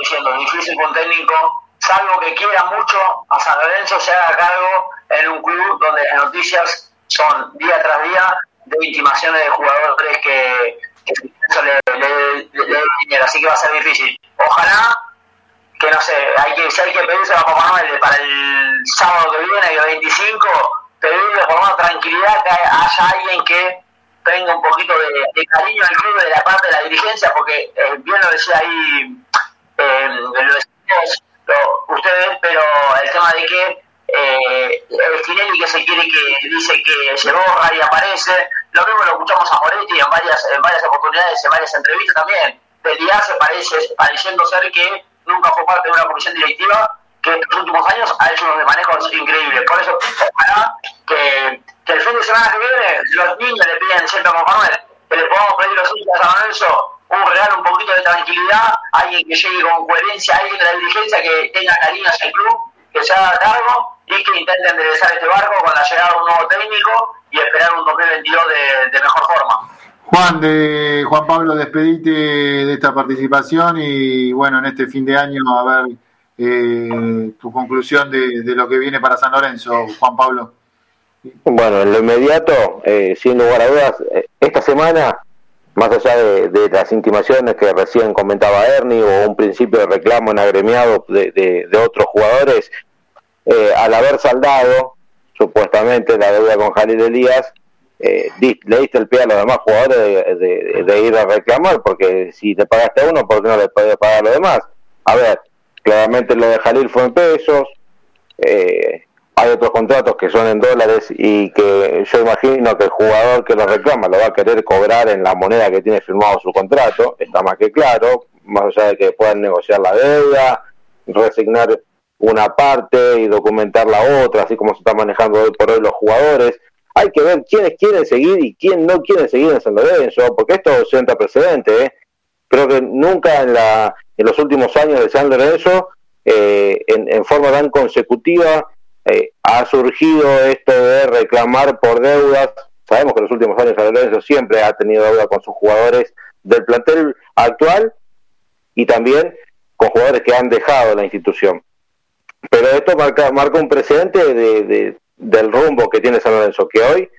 diciendo. Difícil con técnico, salvo que quiera mucho a San Lorenzo, se haga cargo en un club donde las noticias son día tras día de intimaciones de jugadores que, que le, le, le, así que va a ser difícil. Ojalá que no sé, hay que, si hay que pedirse a Papá Noel para el sábado que viene, el 25, pedirle por más tranquilidad que haya alguien que tenga un poquito de, cariño al club de la parte de la dirigencia, porque eh, bien lo decía ahí, eh, lo decíamos ustedes, pero el tema de que eh, el Tinelli que se quiere que dice que se borra y aparece, lo mismo lo escuchamos a Moretti en varias, en varias oportunidades, en varias entrevistas también, se parece, pareciendo ser que nunca fue parte de una comisión directiva que en los últimos años ha hecho unos manejos increíbles. Por eso, ojalá que, que el fin de semana que viene los niños le piden siempre a Manuel que le podamos pedir los hinchas a Lorenzo un regalo, un poquito de tranquilidad, alguien que llegue con coherencia, alguien de la dirigencia que tenga cariño hacia el club, que se haga cargo y que intente enderezar este barco con la llegada de un nuevo técnico y esperar un 2022 de, de mejor forma. Juan, de Juan Pablo, despedite de esta participación y bueno, en este fin de año a ver eh, tu conclusión de, de, lo que viene para San Lorenzo, Juan Pablo. Bueno, en lo inmediato, eh, sin lugar a dudas, eh, esta semana, más allá de, las intimaciones que recién comentaba Ernie o un principio de reclamo en agremiado de, de otros jugadores, eh, al haber saldado supuestamente la deuda con Jalil Elías, eh, le diste el pie a los demás jugadores de, ir a reclamar, porque si te pagaste a uno, ¿por qué no le puedes pagar a los demás? A ver, claramente lo de Jalil fue en pesos, eh, hay otros contratos que son en dólares y que yo imagino que el jugador que lo reclama lo va a querer cobrar en la moneda que tiene firmado su contrato, está más que claro, más allá de que puedan negociar la deuda, resignar una parte y documentar la otra, así como se está manejando hoy por hoy los jugadores. Hay que ver quiénes quieren seguir y quién no quiere seguir en San Lorenzo, porque esto sienta precedente. ¿eh? Creo que nunca en, la, en los últimos años de San Lorenzo, eh, en, forma tan consecutiva, eh, ha surgido esto de reclamar por deudas. Sabemos que en los últimos años San Lorenzo siempre ha tenido deuda con sus jugadores del plantel actual y también con jugadores que han dejado la institución. Pero esto marca, marca un precedente de, del rumbo que tiene San Lorenzo, que hoy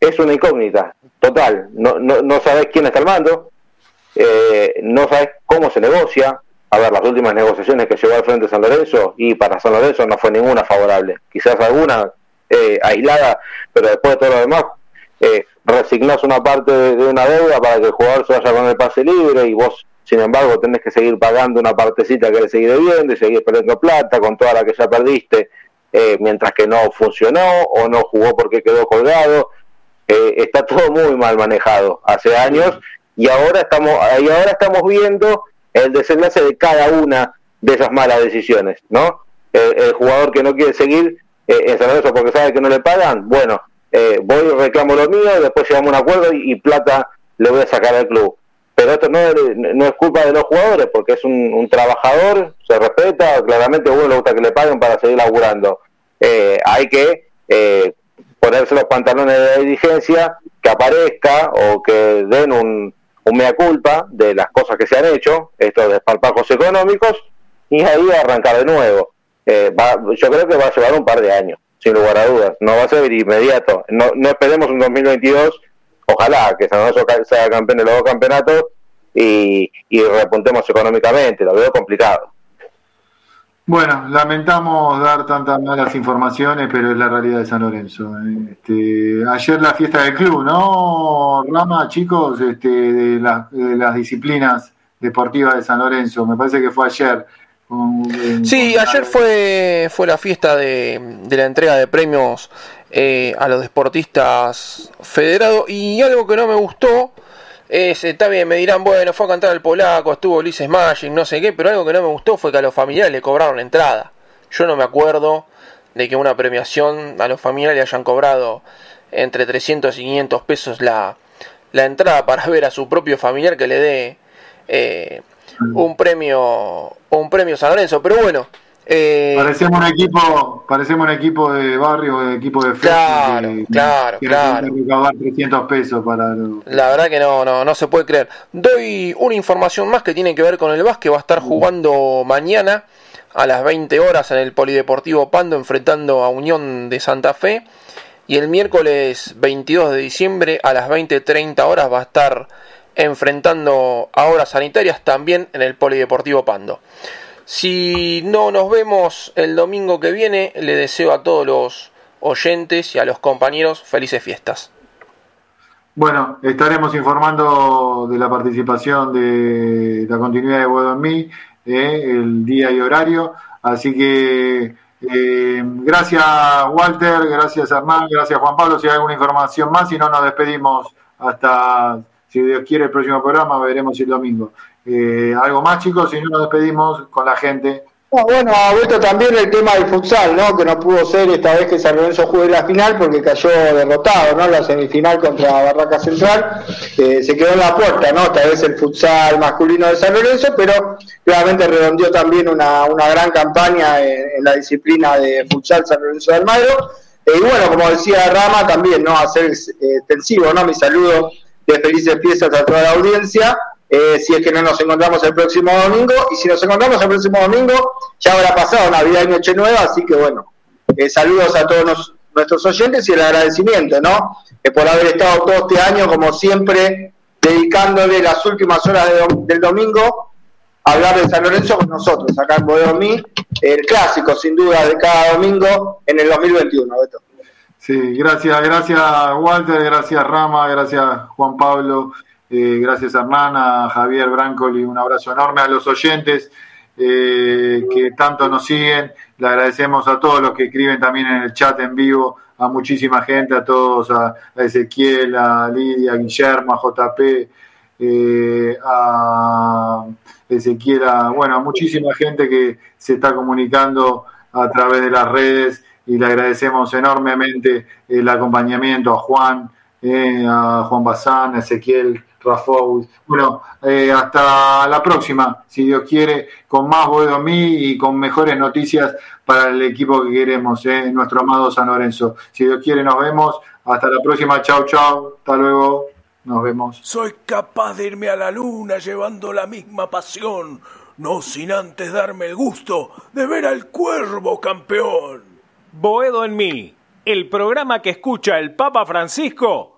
es una incógnita total. No, no, no sabes quién está al mando, eh, no sabes cómo se negocia. A ver, las últimas negociaciones que llevó al frente de San Lorenzo, y para San Lorenzo no fue ninguna favorable. Quizás alguna eh, aislada, pero después de todo lo demás, eh, resignás una parte de, una deuda para que el jugador se vaya con el pase libre y vos, sin embargo, tenés que seguir pagando una partecita que le seguir debiendo y seguir perdiendo plata con toda la que ya perdiste, eh, mientras que no funcionó o no jugó porque quedó colgado. Eh, está todo muy mal manejado hace años y ahora estamos, y ahora estamos viendo el desenlace de cada una de esas malas decisiones, ¿no? El, jugador que no quiere seguir eh, en San Lorenzo porque sabe que no le pagan, bueno, eh, voy reclamo lo mío, después llegamos a un acuerdo y, plata le voy a sacar al club. Pero esto no, no es culpa de los jugadores porque es un, trabajador, se respeta, claramente a uno le gusta que le paguen para seguir laburando. Eh, hay que eh, ponerse los pantalones de la dirigencia, que aparezca o que den un, un mea culpa de las cosas que se han hecho, estos desparpajos económicos, y ahí arrancar de nuevo. Eh, yo creo que va a llevar un par de años, sin lugar a dudas. No va a ser inmediato. No, no esperemos un 2022. Ojalá que San Lorenzo sea campeón de los dos campeonatos y, y repuntemos económicamente. Lo veo complicado. Bueno, lamentamos dar tantas malas informaciones, pero es la realidad de San Lorenzo. Este, ayer la fiesta del club, ¿no, Rama, chicos? Este, de, las disciplinas deportivas de San Lorenzo. Me parece que fue ayer. sí, ayer fue, fue la fiesta de, la entrega de premios eh, a los deportistas federados y algo que no me gustó es, está bien, me dirán, bueno, fue a cantar el polaco, estuvo Ulises Magic, no sé qué, pero algo que no me gustó fue que a los familiares le cobraron la entrada. Yo no me acuerdo de que una premiación a los familiares le hayan cobrado entre 300 y 500 pesos la, la entrada para ver a su propio familiar que le dé eh, un premio un premio San Lorenzo. Pero bueno, eh, parecemos un equipo, parecemos un equipo de barrio, de equipo de Claro, claro, claro. 300 pesos para La verdad que no, no, no se puede creer. Doy una información más que tiene que ver con el básquet. Va a estar jugando mañana a las 20 horas en el Polideportivo Pando enfrentando a Unión de Santa Fe. Y el miércoles 22 de diciembre a las 20.30 horas va a estar enfrentando a horas sanitarias también en el Polideportivo Pando. Si no nos vemos el domingo que viene, le deseo a todos los oyentes y a los compañeros felices fiestas. Bueno, estaremos informando de la participación de la continuidad de Bodomí, eh, el día y horario. Así que eh, gracias Walter, gracias Hernán, gracias Juan Pablo. Si hay alguna información más, si no, nos despedimos hasta, si Dios quiere, el próximo programa. Veremos el domingo. Eh, ¿Algo más, chicos? Si no, nos despedimos con la gente. bueno, ha vuelto también el tema del futsal, ¿no? Que no pudo ser esta vez que San Lorenzo juegue la final porque cayó derrotado, ¿no? La semifinal contra Barraca Central eh, se quedó en la puerta, ¿no? Esta vez el futsal masculino de San Lorenzo, pero realmente redondeó también una, una gran campaña en, la disciplina de futsal San Lorenzo de Almagro. Eh, y bueno, como decía Rama, también, ¿no? Hacer extensivo, ¿no? Mi saludo de felices fiestas a toda la audiencia eh, si es que no nos encontramos el próximo domingo. Y si nos encontramos el próximo domingo, ya habrá pasado Navidad y Noche Nueva, así que bueno, eh, saludos a todos nuestros oyentes y el agradecimiento, ¿no? Eh, por haber estado todo este año, como siempre, dedicándole las últimas horas del domingo a hablar de San Lorenzo con nosotros, acá en Bodomí, el clásico, sin duda, de cada domingo en el 2021, Beto. Sí, gracias, gracias Walter, gracias Rama, gracias Juan Pablo. Eh, gracias hermana, Javier Brancoli, un abrazo enorme a los oyentes eh, que tanto nos siguen. Le agradecemos a todos los que escriben también en el chat en vivo, a muchísima gente, a todos, a, Ezequiel, a Lidia, a Guillermo, a JP, eh, a Ezequiel, a, bueno, a muchísima gente que se está comunicando a través de las redes y le agradecemos enormemente el acompañamiento a Juan, a Juan Bazán, a Ezequiel bueno, eh, hasta la próxima, si Dios quiere, con más Bodomí y con mejores noticias para el equipo que queremos, eh, nuestro amado San Lorenzo. Si Dios quiere, nos vemos. Hasta la próxima. Chao, chao. Hasta luego. Nos vemos. Soy capaz de irme a la luna llevando la misma pasión, no sin antes darme el gusto de ver al cuervo campeón. Boedo en mí, el programa que escucha el Papa Francisco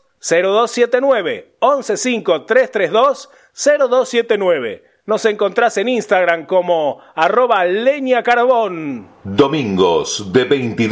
0279 115 332 0279. Nos encontrás en Instagram como arroba leña carbón. Domingos de 22